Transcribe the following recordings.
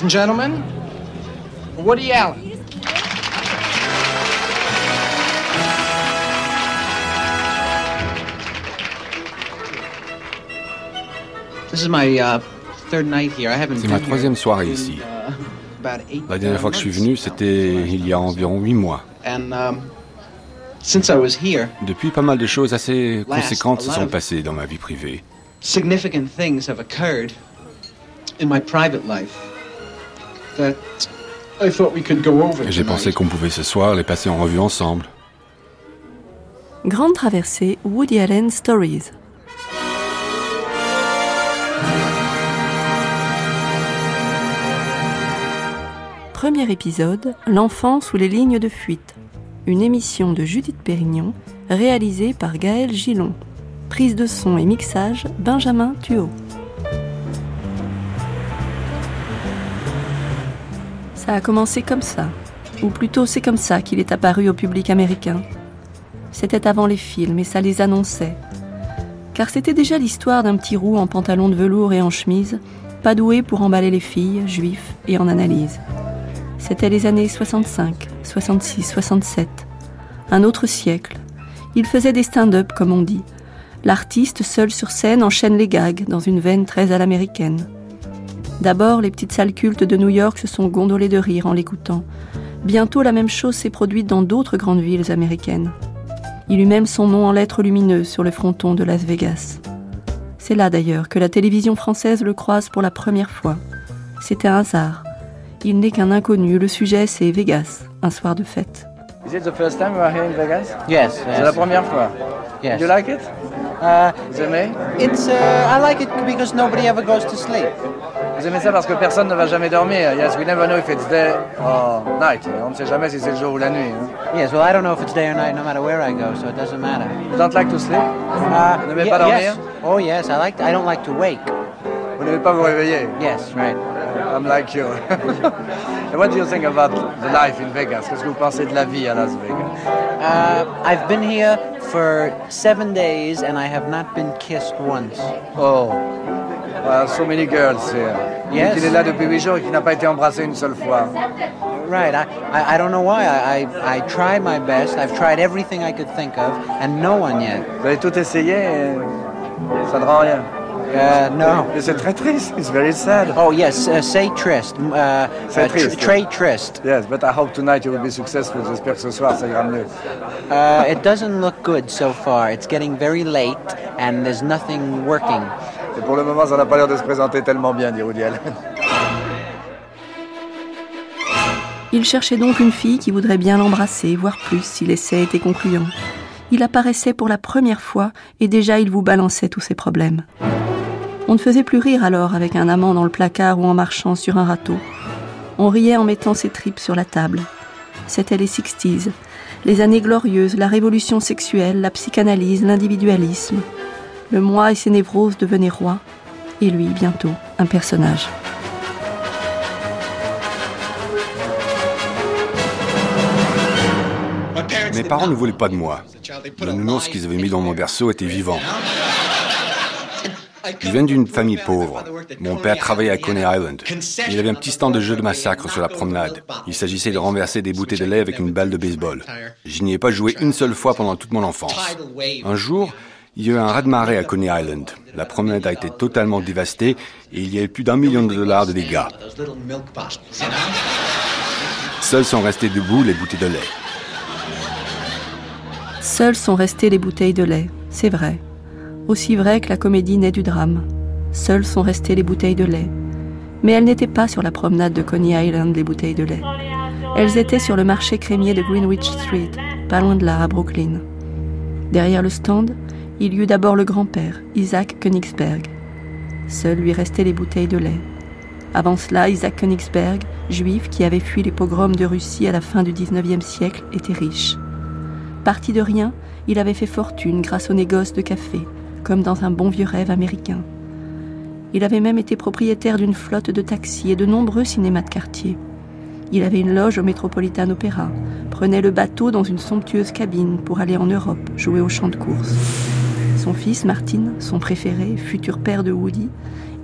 Ladies and gentlemen, Woody Allen. This is my uh, third night here. I haven't C'est ma troisième soirée ici. uh, La dernière uh, fois que je suis venu, c'était il y a environ huit mois. And um, since I was here, Depuis, pas mal de choses assez conséquentes se sont passées dans ma vie privée. significant things have occurred in my private life j'ai pensé qu'on pouvait ce soir les passer en revue ensemble. Grande traversée Woody Allen Stories. Premier épisode, L'enfant sous les lignes de fuite. Une émission de Judith Pérignon, réalisée par Gaël Gillon. Prise de son et mixage, Benjamin Thuot. Ça a commencé comme ça. Ou plutôt c'est comme ça qu'il est apparu au public américain. C'était avant les films et ça les annonçait. Car c'était déjà l'histoire d'un petit roux en pantalon de velours et en chemise, pas doué pour emballer les filles, juifs et en analyse. C'était les années 65, 66, 67. Un autre siècle. Il faisait des stand-up, comme on dit. L'artiste seul sur scène enchaîne les gags dans une veine très à l'américaine. D'abord, les petites salles cultes de New York se sont gondolées de rire en l'écoutant. Bientôt, la même chose s'est produite dans d'autres grandes villes américaines. Il eut même son nom en lettres lumineuses sur le fronton de Las Vegas. C'est là d'ailleurs que la télévision française le croise pour la première fois. C'était un hasard. Il n'est qu'un inconnu, le sujet c'est Vegas, un soir de fête. Is it the first time you are here in Vegas? Yes. C'est la première fois? Yes. Do you like it? Uh, it's uh, I like it because nobody ever goes to sleep. Vous aimez ça parce que personne ne va jamais dormir. Yes, we never know if it's day or night. On ne sait jamais si c'est le jour ou la nuit. hein. Yes. Well, I don't know if it's day or night, no matter where I go, so it doesn't matter. You don't like to sleep? Uh, Vous n'aimez pas dormir? yes. Oh yes. I like. I don't like to wake. Vous n'aimez pas vous réveiller? Yes. Right. I'm like you. And what do you think about the life in Vegas? Qu'est-ce que vous pensez de la vie à Las Vegas? Uh, I've been here for seven days and I have not been kissed once. Oh, well, so many girls here. Yes. Il est là depuis huit jours et qui n'a pas été embrassé une seule fois. Right. I, I, I don't know why. I, I I tried my best. I've tried everything I could think of, and no one yet. Vous avez tout essayé et ça ne rend rien. Uh, no. C'est très triste. It's very sad. Oh yes. Uh, say tryst. Uh, Say uh, tr- tryst. Trey. Yes, but I hope tonight you will be successful. J'espère que ce soir ça ira mieux. Uh, it doesn't look good so far. It's getting very late and there's nothing working. Et pour le moment, ça n'a pas l'air de se présenter tellement bien, dit Woody Allen. Il cherchait donc une fille qui voudrait bien l'embrasser, voire plus si l'essai était concluant. Il apparaissait pour la première fois et déjà il vous balançait tous ses problèmes. On ne faisait plus rire alors avec un amant dans le placard ou en marchant sur un râteau. On riait en mettant ses tripes sur la table. C'était les 60s, les années glorieuses, la révolution sexuelle, la psychanalyse, l'individualisme. Le moi et ses névroses devenaient rois, et lui bientôt un personnage. Mes parents ne voulaient pas de moi. Le nounours qu'ils avaient mis dans mon berceau était vivant. Je viens d'une famille pauvre. Mon père travaillait à Coney Island. Il avait un petit stand de jeux de massacre sur la promenade. Il s'agissait de renverser des bouteilles de lait avec une balle de baseball. Je n'y ai pas joué une seule fois pendant toute mon enfance. Un jour, il y a eu un raz-de-marée à Coney Island. La promenade a été totalement dévastée et il y a eu plus d'un million de dollars de dégâts. Seuls sont restés debout les bouteilles de lait. Seules sont restées les bouteilles de lait, c'est vrai. Aussi vrai que la comédie naît du drame. Seules sont restées les bouteilles de lait. Mais elles n'étaient pas sur la promenade de Coney Island, les bouteilles de lait. Elles étaient sur le marché crémier de Greenwich Street, pas loin de là, à Brooklyn. Derrière le stand, il y eut d'abord le grand-père, Isaac Königsberg. Seules lui restaient les bouteilles de lait. Avant cela, Isaac Königsberg, juif qui avait fui les pogroms de Russie à la fin du XIXe siècle, était riche. Parti de rien, il avait fait fortune grâce au négoce de café, comme dans un bon vieux rêve américain. Il avait même été propriétaire d'une flotte de taxis et de nombreux cinémas de quartier. Il avait une loge au Metropolitan Opera, prenait le bateau dans une somptueuse cabine pour aller en Europe jouer au champ de course. Son fils, Martin, son préféré, futur père de Woody,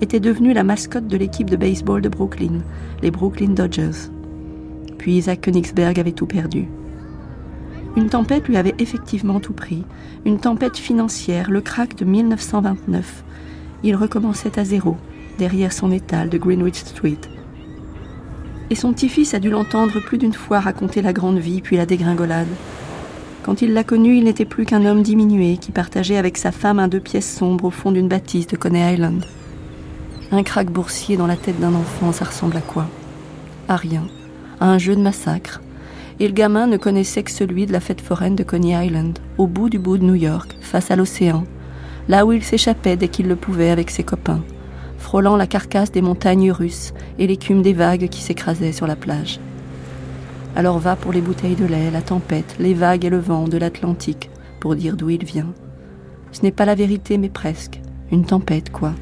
était devenue la mascotte de l'équipe de baseball de Brooklyn, les Brooklyn Dodgers. Puis Isaac Königsberg avait tout perdu. Une tempête lui avait effectivement tout pris, une tempête financière, le crack de 1929. Il recommençait à zéro, derrière son étal de Greenwich Street. Et son petit-fils a dû l'entendre plus d'une fois raconter la grande vie puis la dégringolade. Quand il l'a connu, il n'était plus qu'un homme diminué qui partageait avec sa femme un deux pièces sombres au fond d'une bâtisse de Coney Island. Un crack boursier dans la tête d'un enfant, ça ressemble à quoi? À rien. À un jeu de massacre. Et le gamin ne connaissait que celui de la fête foraine de Coney Island, au bout du bout de New York, face à l'océan, là où il s'échappait dès qu'il le pouvait avec ses copains, frôlant la carcasse des montagnes russes et l'écume des vagues qui s'écrasaient sur la plage. Alors va pour les bouteilles de lait, la tempête, les vagues et le vent de l'Atlantique, pour dire d'où il vient. Ce n'est pas la vérité, mais presque. Une tempête, quoi.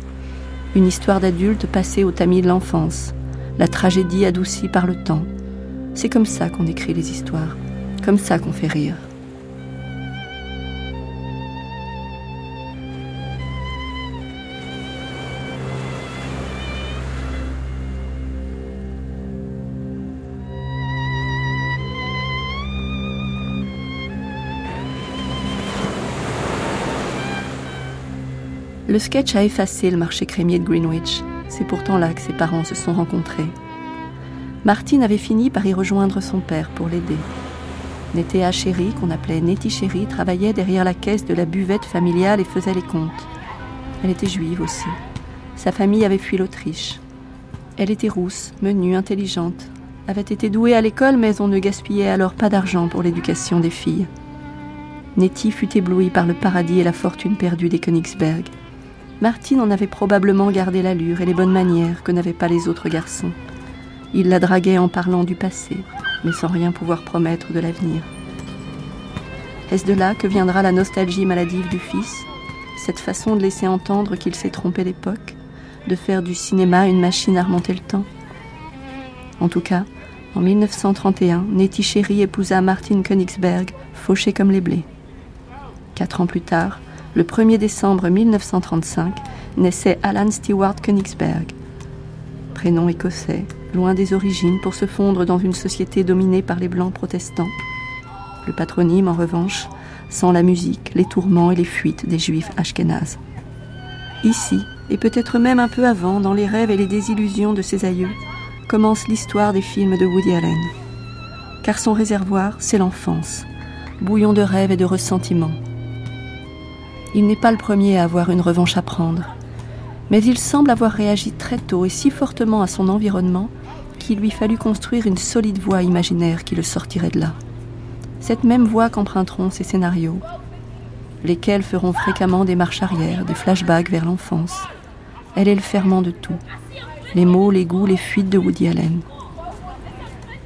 Une histoire d'adulte passée au tamis de l'enfance. La tragédie adoucie par le temps. C'est comme ça qu'on écrit les histoires. Comme ça qu'on fait rire. Le sketch a effacé le marché crémier de Greenwich. C'est pourtant là que ses parents se sont rencontrés. Martine avait fini par y rejoindre son père pour l'aider. Nettea Chéri, qu'on appelait Nettie Chéri, travaillait derrière la caisse de la buvette familiale et faisait les comptes. Elle était juive aussi. Sa famille avait fui l'Autriche. Elle était rousse, menue, intelligente, avait été douée à l'école, mais on ne gaspillait alors pas d'argent pour l'éducation des filles. Nettie fut éblouie par le paradis et la fortune perdue des Königsberg. Martine en avait probablement gardé l'allure et les bonnes manières que n'avaient pas les autres garçons. Il la draguait en parlant du passé, mais sans rien pouvoir promettre de l'avenir. Est-ce de là que viendra la nostalgie maladive du fils Cette façon de laisser entendre qu'il s'est trompé d'époque De faire du cinéma une machine à remonter le temps? En tout cas, en 1931, Nettie Chéri épousa Martin Königsberg, fauché comme les blés. Quatre ans plus tard, le 1er décembre 1935, naissait Alan Stewart Königsberg. Prénom écossais, loin des origines pour se fondre dans une société dominée par les blancs protestants. Le patronyme, en revanche, sans la musique, les tourments et les fuites des juifs ashkénazes. Ici, et peut-être même un peu avant, dans les rêves et les désillusions de ses aïeux, commence l'histoire des films de Woody Allen. Car son réservoir, c'est l'enfance, bouillon de rêves et de ressentiments il n'est pas le premier à avoir une revanche à prendre. Mais il semble avoir réagi très tôt et si fortement à son environnement qu'il lui fallut construire une solide voie imaginaire qui le sortirait de là. Cette même voie qu'emprunteront ses scénarios, lesquels feront fréquemment des marches arrière, des flashbacks vers l'enfance. Elle est le ferment de tout. Les mots, les goûts, les fuites de Woody Allen.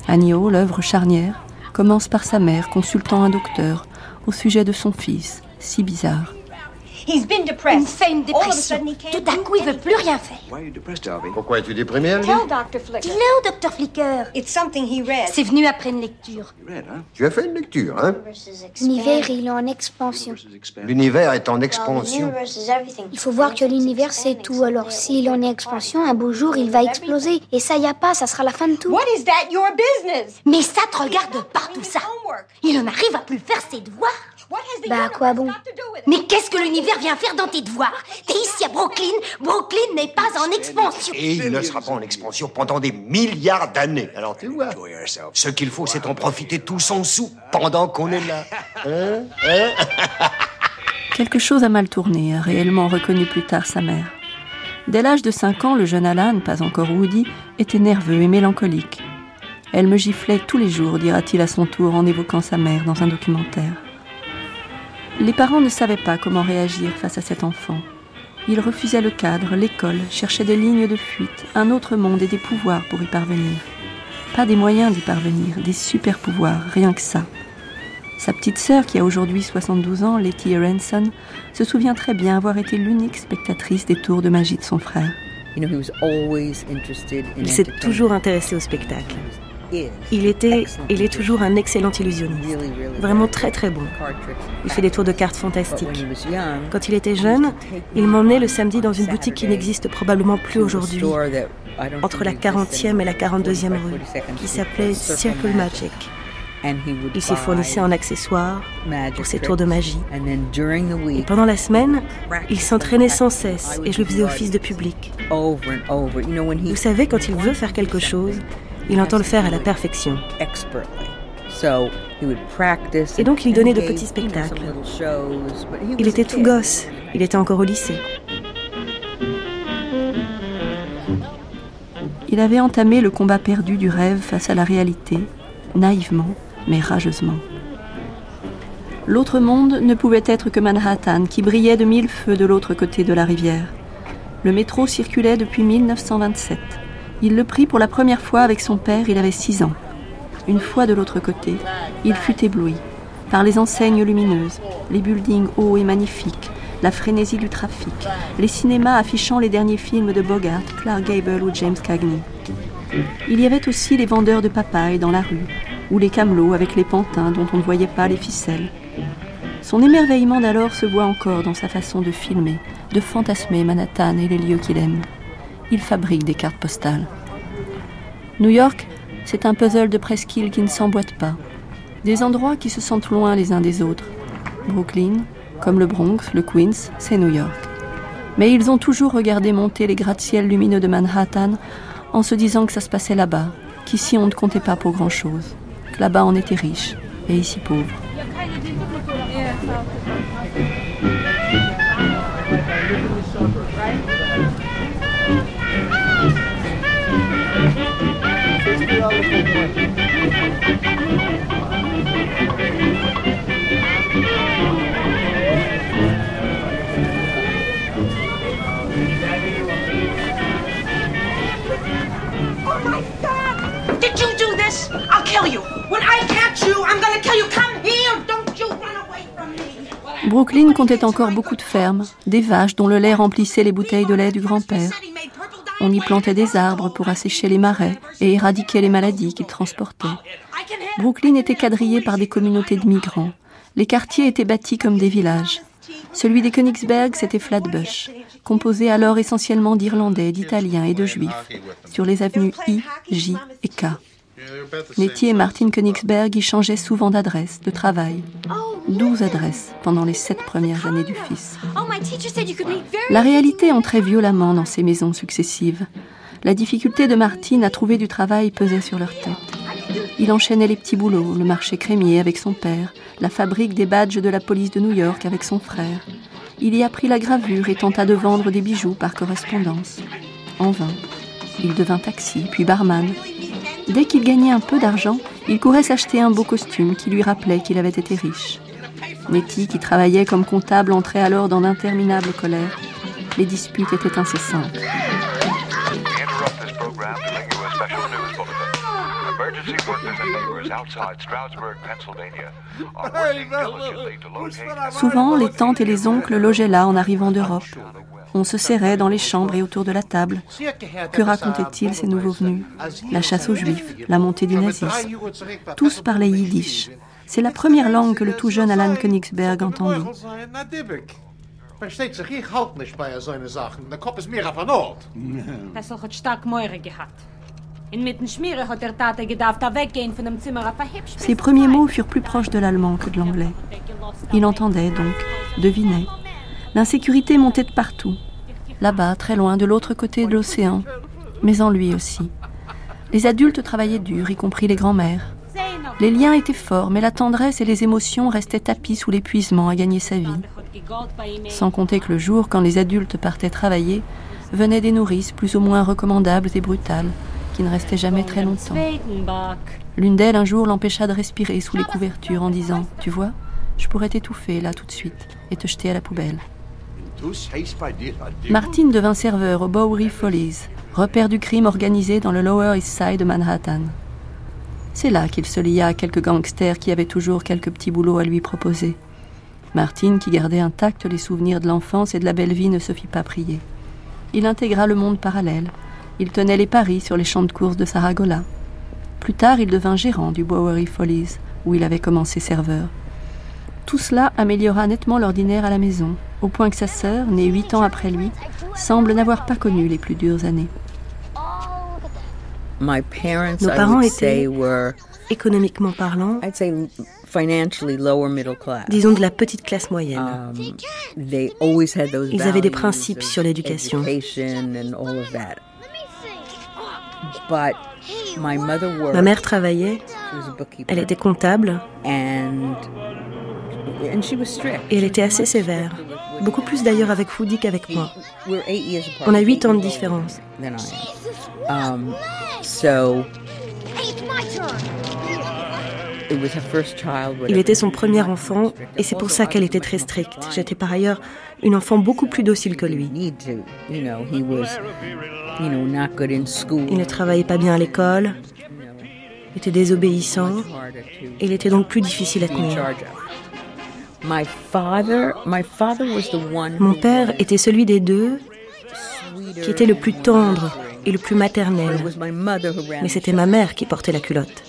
Agneau, l'œuvre charnière, commence par sa mère consultant un docteur au sujet de son fils, si bizarre. He's been depressed. Une dépression. Tout à coup, il veut plus rien faire. Pourquoi es-tu déprimé, Alvin Tell Dr. Flicker. Dis-le au Dr. Flicker. It's something he read. C'est venu après une lecture. Tu as fait une lecture, hein? L'univers, il est en expansion. L'univers est en expansion. Il faut voir que l'univers, c'est tout. Alors, s'il est en expansion, un beau jour, il va exploser. Et ça y a pas, ça sera la fin de tout. What is that your business? Mais ça te regarde pas tout ça. Il en arrive à plus faire ses devoirs. Bah à quoi bon Mais qu'est-ce que l'univers vient faire dans tes devoirs? T'es ici à Brooklyn. Brooklyn n'est pas en expansion. Et il ne sera pas en expansion pendant des milliards d'années. Alors tu vois, ce qu'il faut, c'est en profiter tous en sous pendant qu'on est là. Hein? Hein? Quelque chose a mal tourné, a réellement reconnu plus tard sa mère. Dès l'âge de 5 ans, le jeune Alan, pas encore Woody, était nerveux et mélancolique. Elle me giflait tous les jours, dira-t-il à son tour en évoquant sa mère dans un documentaire. Les parents ne savaient pas comment réagir face à cet enfant. Ils refusaient le cadre, l'école, cherchaient des lignes de fuite, un autre monde et des pouvoirs pour y parvenir. Pas des moyens d'y parvenir, des super pouvoirs, rien que ça. Sa petite sœur, qui a aujourd'hui 72 ans, Letty Aronson, se souvient très bien avoir été l'unique spectatrice des tours de magie de son frère. Il s'est toujours intéressé au spectacle. Il était, il est toujours un excellent illusionniste. Vraiment très très bon. Il fait des tours de cartes fantastiques. Quand il était jeune, il m'emmenait le samedi dans une boutique qui n'existe probablement plus aujourd'hui, entre la 40e et la 42e rue, qui s'appelait Circle Magic. Il s'y fournissait en accessoires pour ses tours de magie. Et pendant la semaine, il s'entraînait sans cesse et je lui faisais office de public. Vous savez, quand il veut faire quelque chose, il entend le faire à la perfection. Et donc il donnait de petits spectacles. Il était tout gosse, il était encore au lycée. Il avait entamé le combat perdu du rêve face à la réalité, naïvement, mais rageusement. L'autre monde ne pouvait être que Manhattan, qui brillait de mille feux de l'autre côté de la rivière. Le métro circulait depuis 1927. Il le prit pour la première fois avec son père, il avait six ans. Une fois de l'autre côté, il fut ébloui par les enseignes lumineuses, les buildings hauts et magnifiques, la frénésie du trafic, les cinémas affichant les derniers films de Bogart, Clark Gable ou James Cagney. Il y avait aussi les vendeurs de papaye dans la rue, ou les camelots avec les pantins dont on ne voyait pas les ficelles. Son émerveillement d'alors se voit encore dans sa façon de filmer, de fantasmer Manhattan et les lieux qu'il aime. Il fabrique des cartes postales. New York, c'est un puzzle de presqu'île qui ne s'emboîte pas. Des endroits qui se sentent loin les uns des autres. Brooklyn, comme le Bronx, le Queens, c'est New York. Mais ils ont toujours regardé monter les gratte-ciels lumineux de Manhattan en se disant que ça se passait là-bas, qu'ici on ne comptait pas pour grand-chose. Là-bas, on était riche et ici pauvre. Brooklyn comptait encore beaucoup de fermes, des vaches dont le lait remplissait les bouteilles de lait du grand-père. On y plantait des arbres pour assécher les marais et éradiquer les maladies qu'ils transportaient. Brooklyn était quadrillé par des communautés de migrants. Les quartiers étaient bâtis comme des villages. Celui des Königsberg, c'était Flatbush, composé alors essentiellement d'Irlandais, d'Italiens et de Juifs, sur les avenues I, J et K. Nettie et Martin Königsberg y changeaient souvent d'adresse, de travail. Douze adresses pendant les sept premières années du fils. La réalité entrait violemment dans ces maisons successives. La difficulté de Martin à trouver du travail pesait sur leur tête. Il enchaînait les petits boulots, le marché crémier avec son père, la fabrique des badges de la police de New York avec son frère. Il y apprit la gravure et tenta de vendre des bijoux par correspondance. En vain. Il devint taxi, puis barman, Dès qu'il gagnait un peu d'argent, il courait s'acheter un beau costume qui lui rappelait qu'il avait été riche. Nettie, qui travaillait comme comptable, entrait alors dans d'interminables colères. Les disputes étaient incessantes. Souvent, les tantes et les oncles logeaient là en arrivant d'Europe. On se serrait dans les chambres et autour de la table. Que racontaient-ils ces nouveaux venus? La chasse aux juifs, la montée du nazisme. Tous parlaient yiddish. C'est la première langue que le tout jeune Alan Königsberg entendit. Ses premiers mots furent plus proches de l'allemand que de l'anglais. Il entendait donc, devinait. L'insécurité montait de partout, là-bas, très loin, de l'autre côté de l'océan, mais en lui aussi. Les adultes travaillaient dur, y compris les grands-mères. Les liens étaient forts, mais la tendresse et les émotions restaient tapis sous l'épuisement à gagner sa vie. Sans compter que le jour, quand les adultes partaient travailler, venaient des nourrices plus ou moins recommandables et brutales, qui ne restaient jamais très longtemps. L'une d'elles, un jour, l'empêcha de respirer sous les couvertures en disant Tu vois, je pourrais t'étouffer là tout de suite et te jeter à la poubelle. Martin devint serveur au Bowery Follies, repère du crime organisé dans le Lower East Side de Manhattan. C'est là qu'il se lia à quelques gangsters qui avaient toujours quelques petits boulots à lui proposer. Martin, qui gardait intact les souvenirs de l'enfance et de la belle vie, ne se fit pas prier. Il intégra le monde parallèle. Il tenait les paris sur les champs de course de Saragola. Plus tard, il devint gérant du Bowery Follies, où il avait commencé serveur. Tout cela améliora nettement l'ordinaire à la maison, au point que sa sœur, née huit ans après lui, semble n'avoir pas connu les plus dures années. Nos parents étaient, économiquement parlant, disons de la petite classe moyenne. Um, Ils avaient des principes sur l'éducation. Ma mère travaillait, elle était comptable, et elle était assez sévère, beaucoup plus d'ailleurs avec Woody qu'avec moi. On a huit ans de différence. Il était son premier enfant et c'est pour ça qu'elle était très stricte. J'étais par ailleurs une enfant beaucoup plus docile que lui. Il ne travaillait pas bien à l'école, était désobéissant, et il était donc plus difficile à tenir. Mon père était celui des deux qui était le plus tendre et le plus maternel. Mais c'était ma mère qui portait la culotte.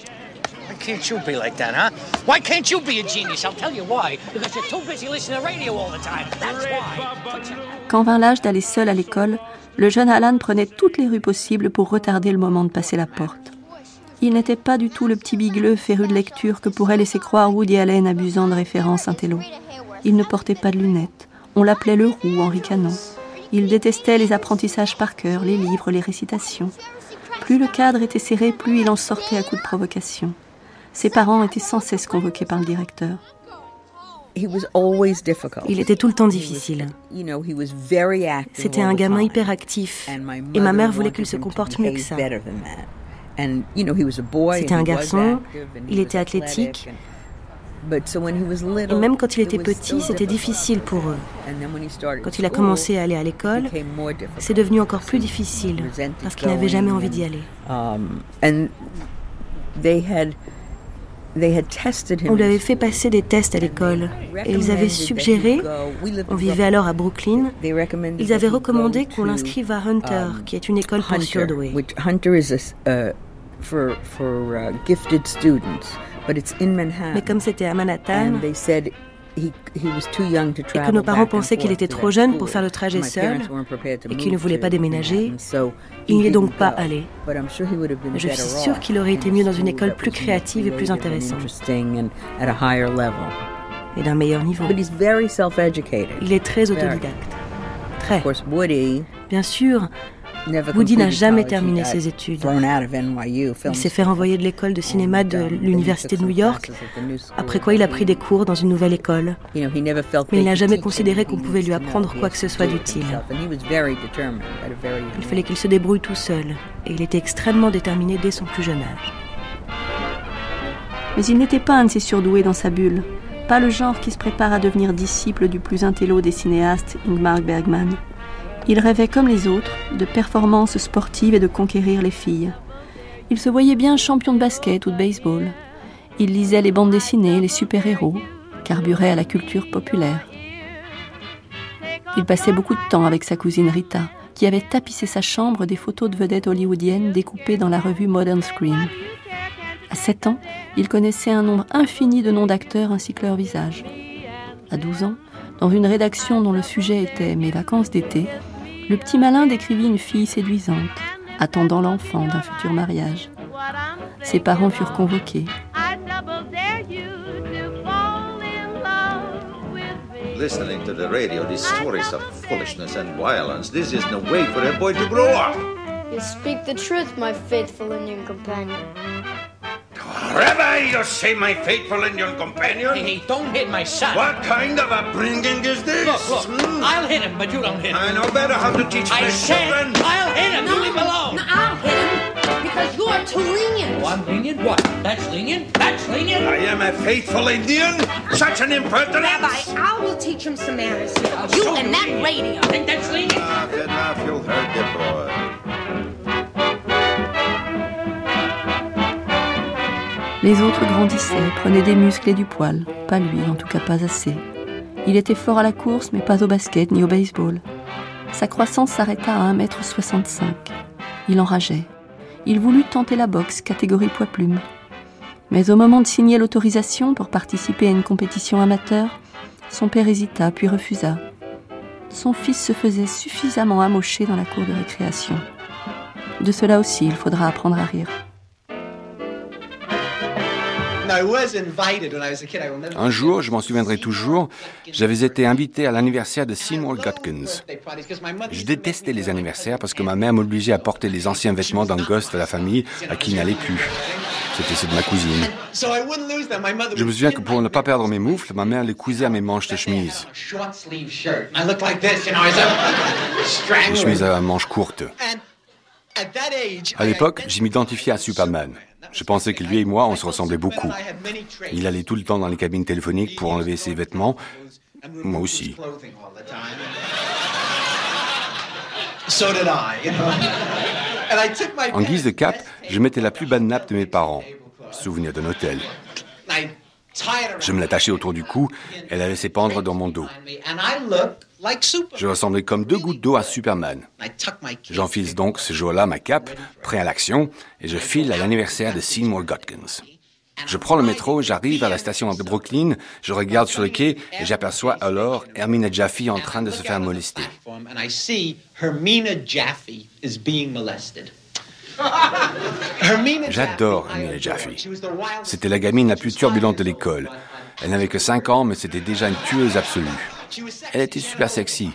Quand vint l'âge d'aller seul à l'école, le jeune Alan prenait toutes les rues possibles pour retarder le moment de passer la porte. Il n'était pas du tout le petit bigleux féru de lecture que pourrait laisser croire Woody Allen abusant de références intello. Il ne portait pas de lunettes. On l'appelait le roux en ricanant. Il détestait les apprentissages par cœur, les livres, les récitations. Plus le cadre était serré, plus il en sortait à coups de provocation. Ses parents étaient sans cesse convoqués par le directeur. Il était tout le temps difficile. C'était un gamin hyper actif et ma mère voulait qu'il se comporte mieux que ça. C'était un garçon, il était athlétique. Et même quand il était petit, c'était difficile pour eux. Quand il a commencé à aller à l'école, c'est devenu encore plus difficile parce qu'il n'avait jamais envie d'y aller. Um, on lui avait fait passer des tests à l'école. Et ils avaient suggéré, on vivait alors à Brooklyn, ils avaient recommandé qu'on l'inscrive à Hunter, um, qui est une école pour surdoués. Mais comme c'était à Manhattan, et que nos parents pensaient qu'il était trop jeune pour faire le trajet seul et qu'il ne voulait pas déménager, il n'y est donc pas allé. Je suis sûre qu'il aurait été mieux dans une école plus créative et plus intéressante. Et d'un meilleur niveau. Il est très autodidacte. Très. Bien sûr, Woody n'a jamais terminé ses études. Il s'est fait renvoyer de l'école de cinéma de l'Université de New York, après quoi il a pris des cours dans une nouvelle école. Mais il n'a jamais considéré qu'on pouvait lui apprendre quoi que ce soit d'utile. Il fallait qu'il se débrouille tout seul, et il était extrêmement déterminé dès son plus jeune âge. Mais il n'était pas un de ces surdoués dans sa bulle, pas le genre qui se prépare à devenir disciple du plus intello des cinéastes, Ingmar Bergman. Il rêvait comme les autres de performances sportives et de conquérir les filles. Il se voyait bien champion de basket ou de baseball. Il lisait les bandes dessinées, les super-héros, carburait à la culture populaire. Il passait beaucoup de temps avec sa cousine Rita, qui avait tapissé sa chambre des photos de vedettes hollywoodiennes découpées dans la revue Modern Screen. À 7 ans, il connaissait un nombre infini de noms d'acteurs ainsi que leurs visages. À 12 ans, dans une rédaction dont le sujet était Mes vacances d'été, le petit malin décrivit une fille séduisante, attendant l'enfant d'un futur mariage. Ses parents furent convoqués. Listening to the radio, these stories of foolishness and violence, this is no way for a boy to grow up. You speak the truth, my faithful Indian companion. Rabbi, you say my faithful Indian companion? Hey, don't hit my son. What kind of a bringing is this? Look, look, mm. I'll hit him, but you don't hit him. I know better how to teach I my said children. I'll hit him. No, you leave him alone. No, I'll hit him because you are too lenient. Oh, I'm lenient? What? That's lenient? That's lenient? I am a faithful Indian? Such an impertinence? Rabbi, I will teach him some manners. You show and you. that radio. Think that's lenient? Enough, enough, you heard the boy. Les autres grandissaient, prenaient des muscles et du poil. Pas lui, en tout cas pas assez. Il était fort à la course, mais pas au basket ni au baseball. Sa croissance s'arrêta à 1m65. Il enrageait. il voulut tenter la boxe catégorie poids-plume. Mais au moment de signer l'autorisation pour participer à une compétition amateur, son père hésita puis refusa. Son fils se faisait suffisamment amocher dans la cour de récréation. De cela aussi, il faudra apprendre à rire. Un jour, je m'en souviendrai toujours, j'avais été invité à l'anniversaire de Seymour Gutkins. Je détestais les anniversaires parce que ma mère m'obligeait à porter les anciens vêtements d'un gosse de la famille à qui il n'allait plus. C'était ceux de ma cousine. Je me souviens que pour ne pas perdre mes moufles, ma mère les cousait à mes manches de chemise. Une chemise à manches courtes. À l'époque, je m'identifiais à Superman. Je pensais que lui et moi, on se ressemblait beaucoup. Il allait tout le temps dans les cabines téléphoniques pour enlever ses vêtements. Moi aussi. En guise de cap, je mettais la plus belle nappe de mes parents. Souvenir d'un hôtel. Je me l'attachais autour du cou et la laissais pendre dans mon dos. Je ressemblais comme deux gouttes d'eau à Superman. J'enfile donc ce jour-là ma cape, prêt à l'action, et je file à l'anniversaire de Seymour Gotkins. Je prends le métro, j'arrive à la station de Brooklyn, je regarde sur le quai et j'aperçois alors Hermine Jaffe en train de se faire molester. J'adore Hermine Jaffe. C'était la gamine la plus turbulente de l'école. Elle n'avait que 5 ans, mais c'était déjà une tueuse absolue. Elle était super sexy.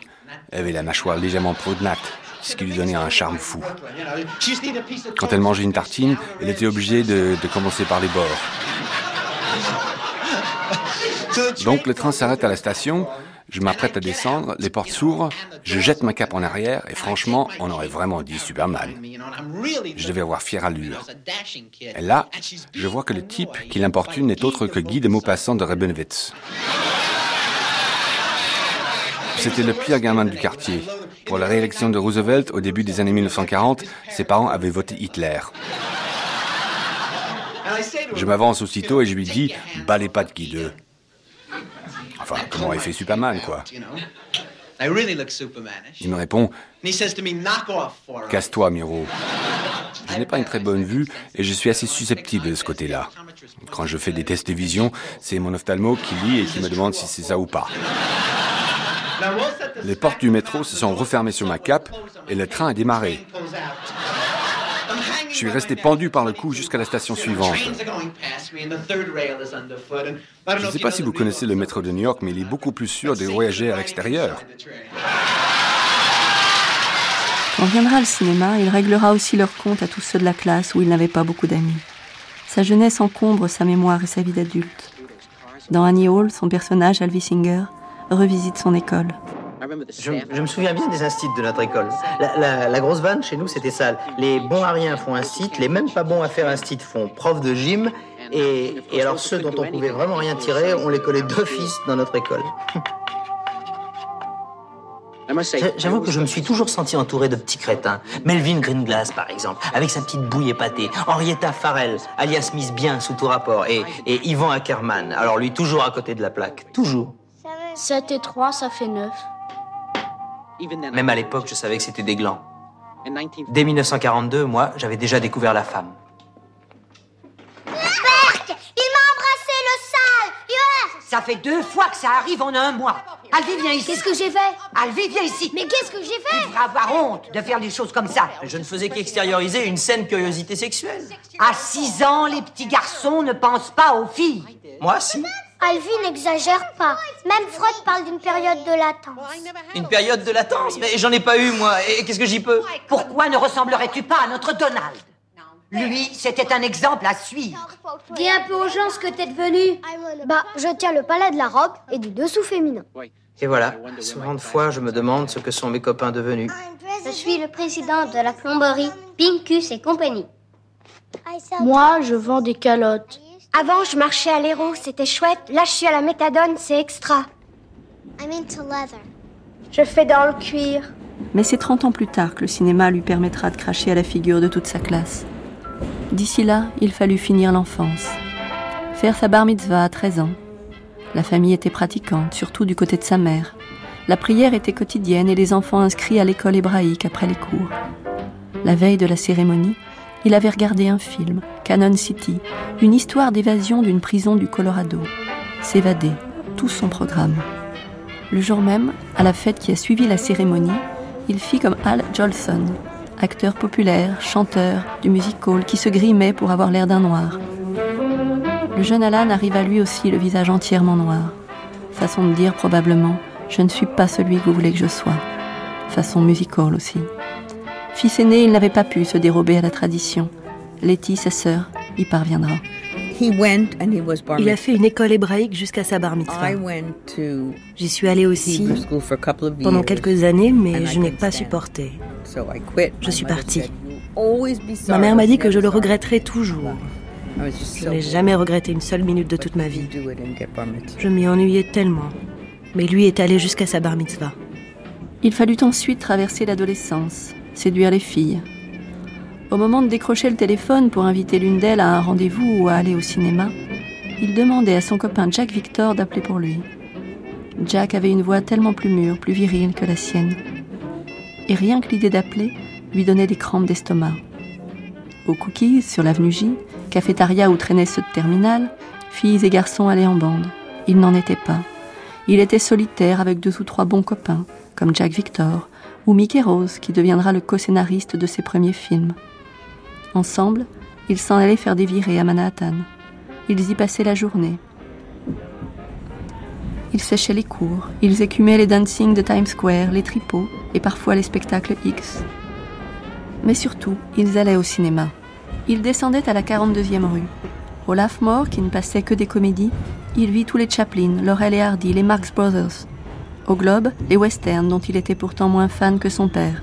Elle avait la mâchoire légèrement prudenate, ce qui lui donnait un charme fou. Quand elle mangeait une tartine, elle était obligée de, de commencer par les bords. Donc le train s'arrête à la station, je m'apprête à descendre, les portes s'ouvrent, je jette ma cape en arrière et franchement, on aurait vraiment dit Superman. Je devais avoir fière allure. Et là, je vois que le type qui l'importune n'est autre que Guy de Maupassant de Rebenwitz. C'était le pire gamin du quartier. Pour la réélection de Roosevelt au début des années 1940, ses parents avaient voté Hitler. Je m'avance aussitôt et je lui dis Bas les pattes, Guy 2. Enfin, comment aurait fait Superman, quoi. Il me répond Casse-toi, Miro. Je n'ai pas une très bonne vue et je suis assez susceptible de ce côté-là. Quand je fais des tests de vision, c'est mon ophtalmo qui lit et qui me demande si c'est ça ou pas. Les portes du métro se sont refermées sur ma cape et le train a démarré. Je suis resté pendu par le cou jusqu'à la station suivante. Je ne sais pas si vous connaissez le métro de New York, mais il est beaucoup plus sûr de voyager à l'extérieur. Quand viendra le cinéma, il réglera aussi leur compte à tous ceux de la classe où il n'avait pas beaucoup d'amis. Sa jeunesse encombre sa mémoire et sa vie d'adulte. Dans Annie Hall, son personnage, Alvy Singer, revisite son école. Je, me souviens bien des instituts de notre école. La, grosse vanne, chez nous, c'était ça. Les bons à rien font un site, les même pas bons à faire un site font prof de gym, et, et alors ceux dont on pouvait vraiment rien tirer, on les collait d'office dans notre école. J'avoue que je me suis toujours senti entouré de petits crétins. Melvin Greenglass, par exemple, avec sa petite bouille épatée. Henrietta Farrell, alias Miss Bien, sous tout rapport. Et, et Yvan Ackerman, alors lui, toujours à côté de la plaque. Toujours. 7 et 3, ça fait 9. Même à l'époque, je savais que c'était des glands. Dès 1942, moi, j'avais déjà découvert la femme. Berk Il m'a embrassé le sale yes Ça fait deux fois que ça arrive en un mois. Alvi, viens ici. Qu'est-ce que j'ai fait? Alvi, viens ici. Mais qu'est-ce que j'ai fait? Tu devrais avoir honte de faire des choses comme ça. Je ne faisais qu'extérioriser une saine curiosité sexuelle. À six ans, les petits garçons ne pensent pas aux filles. Moi, si. Alvy n'exagère pas. Même Freud parle d'une période de latence. Une période de latence Mais j'en ai pas eu, moi. Et qu'est-ce que j'y peux Pourquoi ne ressemblerais-tu pas à notre Donald? Lui, c'était un exemple à suivre. Dis un peu aux gens ce que t'es devenu. Bah, je tiens le palais de la robe et du dessous féminin. Et voilà, souvent de fois, je me demande ce que sont mes copains devenus. Je suis le président de la plomberie Pincus et compagnie. Moi, je vends des calottes. Avant, je marchais à l'héros, c'était chouette. Là, je suis à la méthadone, c'est extra. Je fais dans le cuir. Mais c'est 30 ans plus tard que le cinéma lui permettra de cracher à la figure de toute sa classe. D'ici là, il fallut finir l'enfance. Faire sa bar mitzvah à 13 ans. La famille était pratiquante, surtout du côté de sa mère. La prière était quotidienne et les enfants inscrits à l'école hébraïque après les cours. La veille de la cérémonie, Il avait regardé un film, Cannon City, une histoire d'évasion d'une prison du Colorado. S'évader, tout son programme. Le jour même, à la fête qui a suivi la cérémonie, il fit comme Al Jolson, acteur populaire, chanteur du music hall qui se grimait pour avoir l'air d'un noir. Le jeune Alan arriva lui aussi le visage entièrement noir. Façon de dire probablement Je ne suis pas celui que vous voulez que je sois. Façon music hall aussi. Fils aîné, il n'avait pas pu se dérober à la tradition. Letty, sa sœur, y parviendra. Il a fait une école hébraïque jusqu'à sa bar mitzvah. J'y suis allée aussi pendant quelques années, mais je n'ai pas supporté. Je suis partie. Ma mère m'a dit que je le regretterais toujours. Je n'ai jamais regretté une seule minute de toute ma vie. Je m'y ennuyais tellement. Mais lui est allé jusqu'à sa bar mitzvah. Il fallut ensuite traverser l'adolescence, séduire les filles, au moment de décrocher le téléphone pour inviter l'une d'elles à un rendez-vous ou à aller au cinéma, il demandait à son copain Jack Victor d'appeler pour lui. Jack avait une voix tellement plus mûre, plus virile que la sienne. Et rien que l'idée d'appeler lui donnait des crampes d'estomac. Au Cookies, sur l'avenue J, cafétéria où traînait ce terminal, filles et garçons allaient en bande. Il n'en était pas. Il était solitaire avec deux ou trois bons copains, comme Jack Victor, ou Mickey Rose, qui deviendra le co-scénariste de ses premiers films. Ensemble, ils s'en allaient faire des virées à Manhattan. Ils y passaient la journée. Ils séchaient les cours, ils écumaient les dancing de Times Square, les tripots et parfois les spectacles X. Mais surtout, ils allaient au cinéma. Ils descendaient à la 42e rue. Au Laugh-More, qui ne passait que des comédies, il vit tous les Chaplin, Laurel et Hardy, les Marx Brothers. Au Globe, les westerns dont il était pourtant moins fan que son père.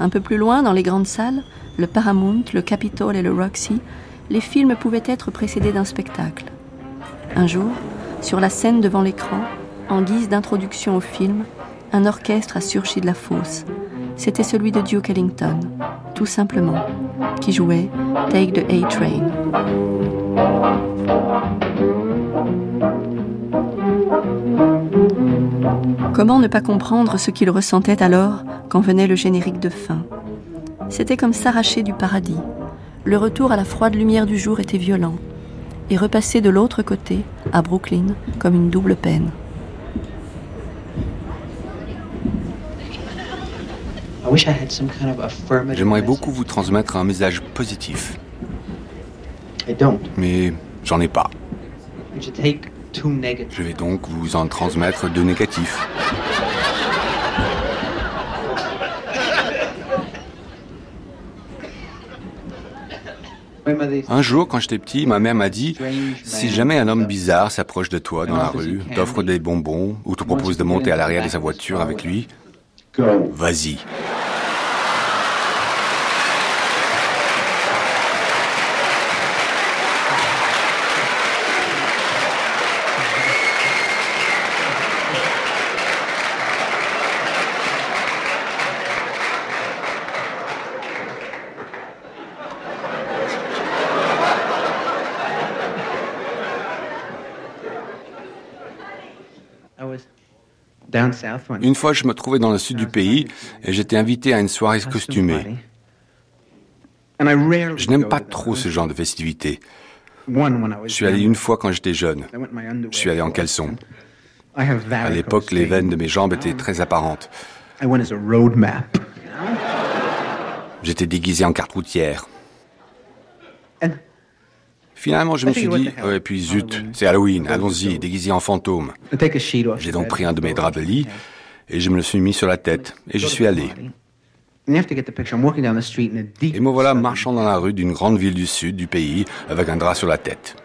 Un peu plus loin, dans les grandes salles, le Paramount, le Capitol et le Roxy, les films pouvaient être précédés d'un spectacle. Un jour, sur la scène devant l'écran, en guise d'introduction au film, un orchestre a surgi de la fosse. C'était celui de Duke Ellington, tout simplement, qui jouait Take the A-Train. Comment ne pas comprendre ce qu'il ressentait alors quand venait le générique de fin? C'était comme s'arracher du paradis. Le retour à la froide lumière du jour était violent, et repasser de l'autre côté, à Brooklyn, comme une double peine. J'aimerais beaucoup vous transmettre un message positif. Mais j'en ai pas. Je vais donc vous en transmettre deux négatifs. Un jour, quand j'étais petit, ma mère m'a dit si jamais un homme bizarre s'approche de toi dans la rue, t'offre des bonbons ou te propose de monter à l'arrière de sa voiture avec lui, vas-y. Une fois, je me trouvais dans le sud du pays et j'étais invité à une soirée costumée. Je n'aime pas trop ce genre de festivités. Je suis allé une fois quand j'étais jeune. Je suis allé en caleçon. À l'époque, les veines de mes jambes étaient très apparentes. J'étais déguisé en carte routière. Finalement, je me suis dit, et puis zut, c'est Halloween, allons-y, déguisé en fantôme. J'ai donc pris un de mes draps de lit et je me le suis mis sur la tête et j'y suis allé. Et me voilà marchant dans la rue d'une grande ville du sud du pays avec un drap sur la tête.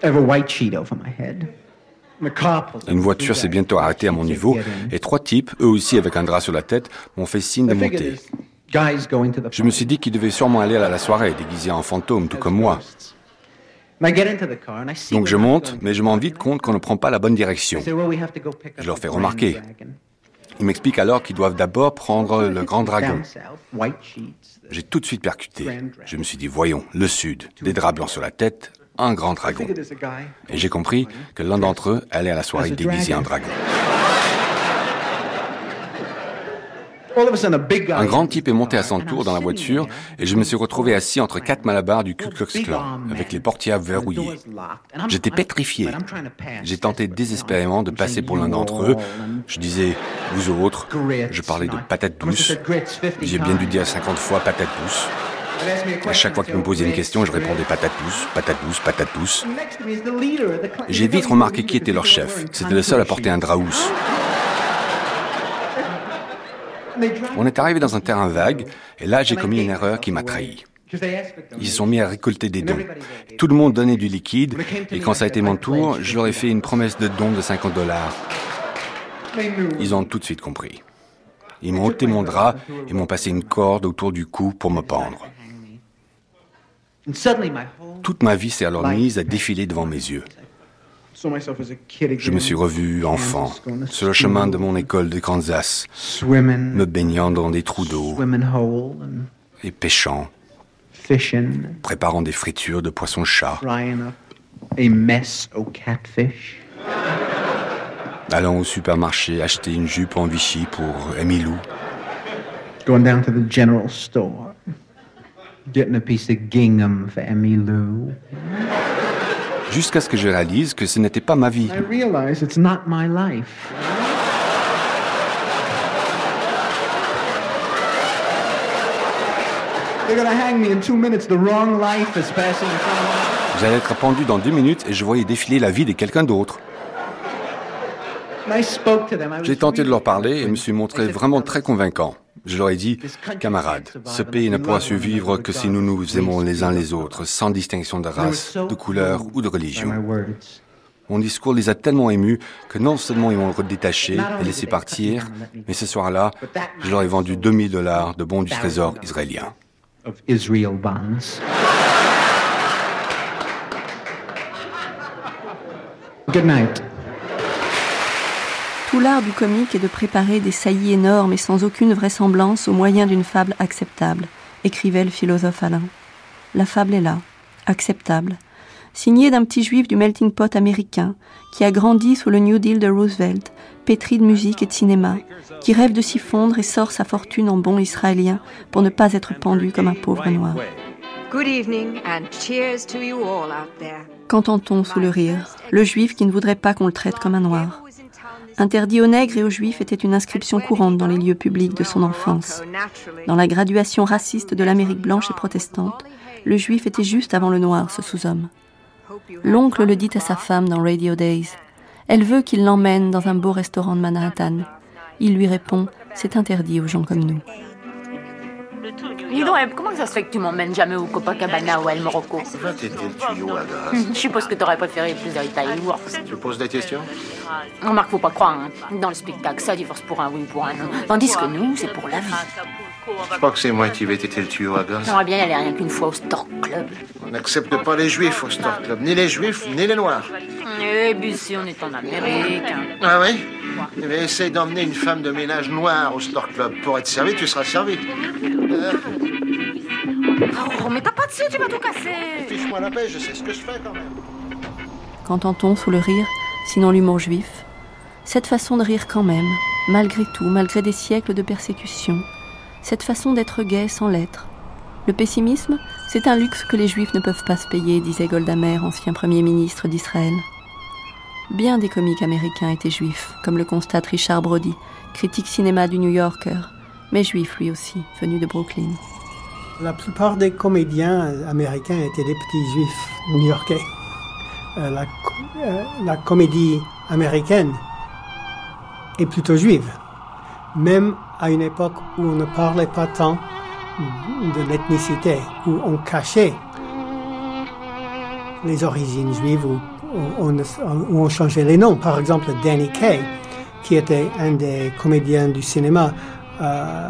Une voiture s'est bientôt arrêtée à mon niveau et trois types, eux aussi avec un drap sur la tête, m'ont fait signe de monter. Je me suis dit qu'ils devaient sûrement aller à la soirée déguisés en fantôme, tout comme moi. Donc je monte, mais je m'en vite compte qu'on ne prend pas la bonne direction. Je leur fais remarquer. Ils m'expliquent alors qu'ils doivent d'abord prendre le Grand Dragon. J'ai tout de suite percuté. Je me suis dit, voyons, le Sud, des draps blancs sur la tête, un grand dragon. Et j'ai compris que l'un d'entre eux allait à la soirée déguisé en dragon. Un grand type est monté à son tour dans la voiture et je me suis retrouvé assis entre quatre malabars du Ku Klux Klan, avec les portières verrouillées. J'étais pétrifié. J'ai tenté désespérément de passer pour l'un d'entre eux. Je disais, vous autres, je parlais de patates douces. J'ai bien dû dire 50 fois patates douces. À chaque fois qu'il me posait une question, je répondais patate douce, patate douce, patate douce. J'ai vite remarqué qui était leur chef. C'était le seul à porter un draous. On est arrivé dans un terrain vague, et là j'ai commis une erreur qui m'a trahi. Ils se sont mis à récolter des dons. Tout le monde donnait du liquide, et quand ça a été mon tour, je leur ai fait une promesse de don de 50 dollars. Ils ont tout de suite compris. Ils m'ont ôté mon drap et m'ont passé une corde autour du cou pour me pendre. Toute ma vie s'est alors mise à défiler devant mes yeux. Je me suis revu enfant, sur le chemin de mon école de Kansas, me baignant dans des trous d'eau et pêchant, préparant des fritures de poisson-chat, allant au supermarché acheter une jupe en Vichy pour Emilou. Getting a piece of gingham for Emilou jusqu'à ce que je réalise que ce n'était pas ma vie. J'allais être pendu dans deux minutes et je voyais défiler la vie de quelqu'un d'autre. J'ai tenté de leur parler et me suis montré vraiment très convaincant. Je leur ai dit, camarades, ce pays ne pourra survivre que si nous nous aimons les uns les autres, sans distinction de race, de couleur ou de religion. Mon discours les a tellement émus que non seulement ils m'ont redétaché et laissé partir, mais ce soir-là, je leur ai vendu 2000 dollars de bons du trésor israélien. Good night. Tout l'art du comique est de préparer des saillies énormes et sans aucune vraisemblance au moyen d'une fable acceptable, écrivait le philosophe Alain. La fable est là, acceptable, signée d'un petit juif du melting pot américain, qui a grandi sous le New Deal de Roosevelt, pétri de musique et de cinéma, qui rêve de s'y fondre et sort sa fortune en bon israélien pour ne pas être pendu comme un pauvre noir. Good evening and cheers to you all out there. Qu'entend-on sous le rire? Le juif qui ne voudrait pas qu'on le traite comme un noir. Interdit aux nègres et aux juifs était une inscription courante dans les lieux publics de son enfance. Dans la graduation raciste de l'Amérique blanche et protestante, le juif était juste avant le noir, ce sous-homme. L'oncle le dit à sa femme dans Radio Days. Elle veut qu'il l'emmène dans un beau restaurant de Manhattan. Il lui répond C'est interdit aux gens comme nous. Dis donc, comment ça se fait que tu m'emmènes jamais au Copacabana ou à El Morocco Va t'aider le tuyau à gaz. Je suppose que t'aurais préféré plus d'Italie Works. Tu poses des questions Remarque, faut pas croire, hein. dans le spectacle, ça divorce pour un oui ou pour un non. Tandis que nous, c'est pour la vie. Je crois que c'est moi qui vais t'aider le tuyau à gaz. J'aimerais bien y aller rien qu'une fois au Stork Club. On n'accepte pas les juifs au Stork Club, ni les juifs, ni les noirs. Eh bien, si on est en Amérique. Hein. Ah oui eh bien, essaye d'emmener une femme de ménage noire au Stork Club. Pour être servi, tu seras servi. Euh... Oh, mais t'as pas dessus, tu vas tout casser. Fiche-moi la paix, je sais ce que je fais quand même. Qu'entend-on sous le rire, sinon l'humour juif Cette façon de rire quand même, malgré tout, malgré des siècles de persécution. Cette façon d'être gai sans l'être. Le pessimisme, c'est un luxe que les juifs ne peuvent pas se payer, disait Golda Meir, ancien premier ministre d'Israël. Bien des comiques américains étaient juifs, comme le constate Richard Brody, critique cinéma du New Yorker, mais juif lui aussi, venu de Brooklyn. La plupart des comédiens américains étaient des petits juifs new-yorkais. Euh, la, euh, la, comédie américaine est plutôt juive, même à une époque où on ne parlait pas tant de l'ethnicité, où on cachait les origines juives, où on, changeait les noms. Par exemple, Danny Kaye, qui était un des comédiens du cinéma euh,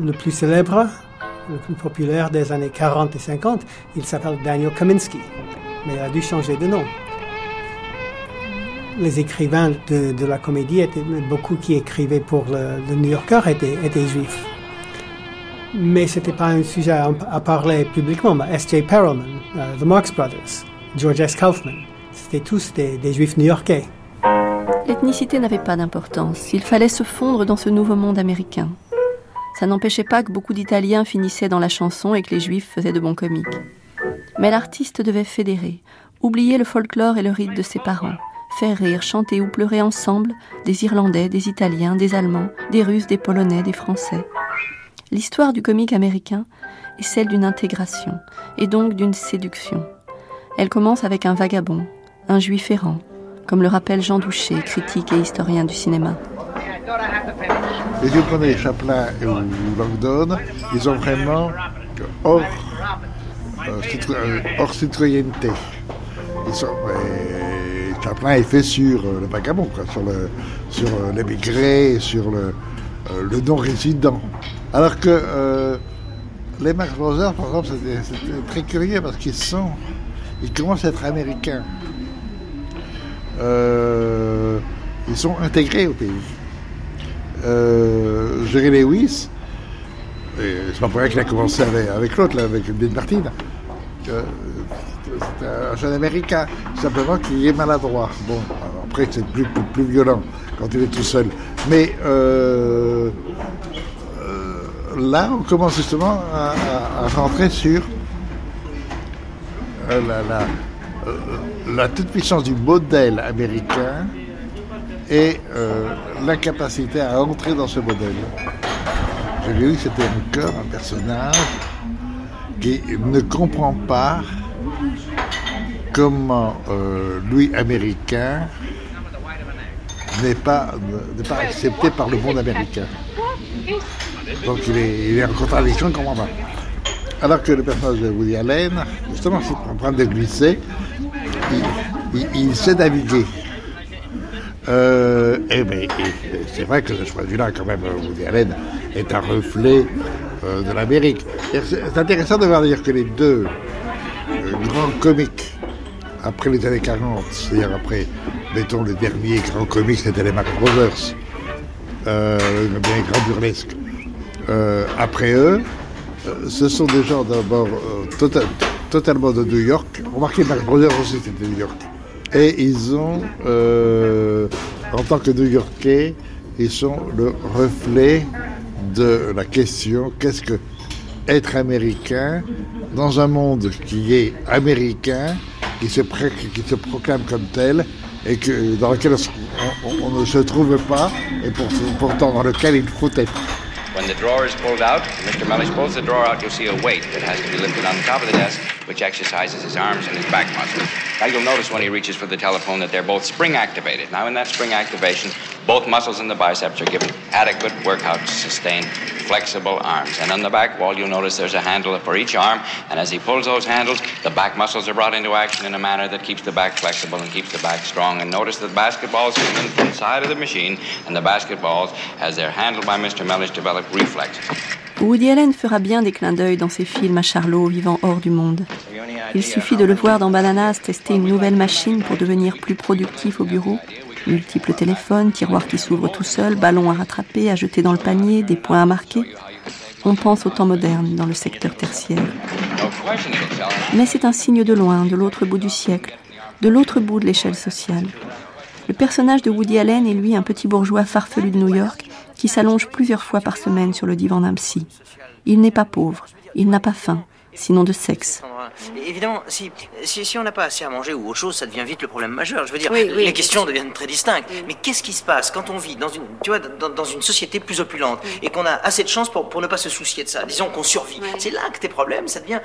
le plus célèbre le plus populaire des années 40 et 50, il s'appelle Daniel Kaminsky, mais il a dû changer de nom. Les écrivains de, la comédie, étaient, beaucoup qui écrivaient pour le, New Yorker étaient, étaient juifs. Mais ce n'était pas un sujet à, parler publiquement. S.J. Perelman, uh, The Marx Brothers, George S. Kaufman, c'était tous des, des juifs new-yorkais. L'ethnicité n'avait pas d'importance. Il fallait se fondre dans ce nouveau monde américain. Ça n'empêchait pas que beaucoup d'Italiens finissaient dans la chanson et que les Juifs faisaient de bons comiques. Mais l'artiste devait fédérer, oublier le folklore et le rite de ses parents, faire rire, chanter ou pleurer ensemble des Irlandais, des Italiens, des Allemands, des Russes, des Polonais, des Français. L'histoire du comique américain est celle d'une intégration, et donc d'une séduction. Elle commence avec un vagabond, un juif errant, comme le rappelle Jean Douché, critique et historien du cinéma. Et si vous prenez Chaplin ou Langdon, ils ont vraiment hors, euh, euh, citoyenneté. Ils sont, Chaplin est fait sur euh, le vagabond, sur, le, sur l'émigré, sur le, le non-résident. Alors que les Marx par exemple, c'était très curieux parce qu'ils sont, ils commencent à être américains. ils sont intégrés au pays euh, Jerry Lewis, c'est pas pour rien qu'il a commencé avec, l'autre, avec Bill Martin. Euh, c'est un jeune américain, simplement qu'il est maladroit. Bon, après c'est plus, plus, violent quand il est tout seul. Mais euh, euh, là, on commence justement à, rentrer sur la, la, la toute puissance du modèle américain et euh, l'incapacité à entrer dans ce modèle. J'ai vu que c'était encore un personnage qui ne comprend pas comment euh, lui, américain, n'est pas, pas accepté par le monde américain. Donc il est, il est en contradiction, comprend pas. Alors que le personnage de Woody Allen, justement, c'est en train de glisser, il, sait naviguer. Euh, et, ben, c'est vrai que ce choix là quand même, Woody Allen est un reflet euh, de l'Amérique. C'est intéressant de voir dire que les deux euh, grands comiques après les années 40, c'est-à-dire après, mettons, le dernier grand comique, c'était les Marx Brothers, euh, bien grand burlesque. après eux, ce sont des gens d'abord tota-, totalement de New York. Remarquez, Marx Brothers aussi, c'était New York. Et ils ont, euh, en tant que New-Yorkais, ils sont le reflet de la question qu'est-ce que être américain dans un monde qui est américain, qui se, qui se proclame comme tel, et que, dans lequel on, on, ne se trouve pas, et pour, pourtant dans lequel il faut être. When the drawer is pulled out, Mr. Mellish pulls the drawer out, you'll see a weight that has to be lifted on the top of the desk, which exercises his arms and his back muscles. Now you'll notice when he reaches for the telephone that they're both spring activated. Now in that spring activation, both muscles in the biceps are given adequate workout to sustain flexible arms. And on the back wall, you'll notice there's a handle for each arm. And as he pulls those handles, the back muscles are brought into action in a manner that keeps the back flexible and keeps the back strong. And notice that the basketballs come in from the side of the machine, and the basketballs, as they're handled by Mr. Mellish, develop reflexes. Woody Allen fera bien des clins d'œil dans ses films à Charlot vivant hors du monde. Il suffit de le voir dans Bananas tester une nouvelle machine pour devenir plus productif au bureau. Multiples téléphones, tiroirs qui s'ouvrent tout seuls, ballons à rattraper, à jeter dans le panier, des points à marquer. On pense au temps moderne dans le secteur tertiaire. Mais c'est un signe de loin, de l'autre bout du siècle, de l'autre bout de l'échelle sociale. Le personnage de Woody Allen est lui un petit bourgeois farfelu de New York qui s'allonge plusieurs fois par semaine sur le divan d'un psy. Il n'est pas pauvre, il n'a pas faim, sinon de sexe. Évidemment, si, si, on n'a pas assez à manger ou autre chose, ça devient vite le problème majeur. Je veux dire, les questions deviennent très distinctes. Mais qu'est-ce qui se passe quand on vit dans une, tu vois, dans, une société plus opulente et qu'on a assez de chance pour, pour ne pas se soucier de ça? Disons qu'on survit. C'est là que tes problèmes, ça devient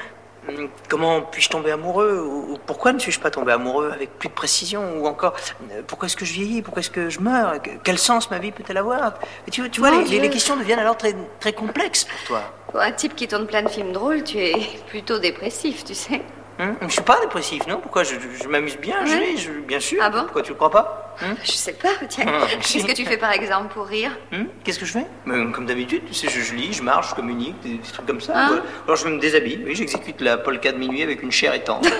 Comment puis-je tomber amoureux ou pourquoi ne suis-je pas tombé amoureux avec plus de précision ou encore euh, pourquoi est-ce que je vieillis pourquoi est-ce que je meurs quel sens ma vie peut-elle avoir? Tu, tu vois les, les, questions deviennent alors très, très complexes. Pour toi. Pour un type qui tourne plein de films drôles tu es plutôt dépressif tu sais Hum, je suis pas dépressif, non? Pourquoi? Je, m'amuse bien, je bien sûr. Ah bon? Pourquoi tu le crois pas? Hum? Je sais pas, tiens. Hum. Qu'est-ce que tu fais par exemple pour rire? Qu'est-ce que je fais? Comme d'habitude, tu sais, je, lis, je marche, je communique, des, trucs comme ça. Hein? Alors je me déshabille, oui, j'exécute la polka de minuit avec une chair étendre.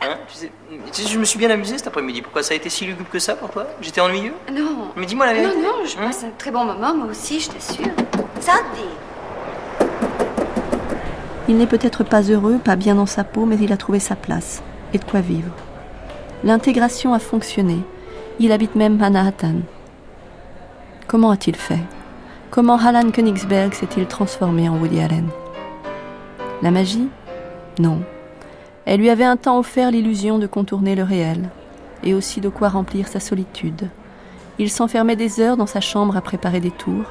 Hein? Tu, sais, je me suis bien amusé cet après-midi. Pourquoi ça a été si lugubre que ça pour toi? J'étais ennuyeux? Non. Mais dis-moi la vérité. Non, non, je passe un très bon moment, moi aussi, je t'assure. Sandy il n'est peut-être pas heureux, pas bien dans sa peau, mais il a trouvé sa place et de quoi vivre. L'intégration a fonctionné. Il habite même Manhattan. Comment a-t-il fait? Comment Alan Königsberg s'est-il transformé en Woody Allen? La magie? Non. Elle lui avait un temps offert l'illusion de contourner le réel, et aussi de quoi remplir sa solitude. Il s'enfermait des heures dans sa chambre à préparer des tours.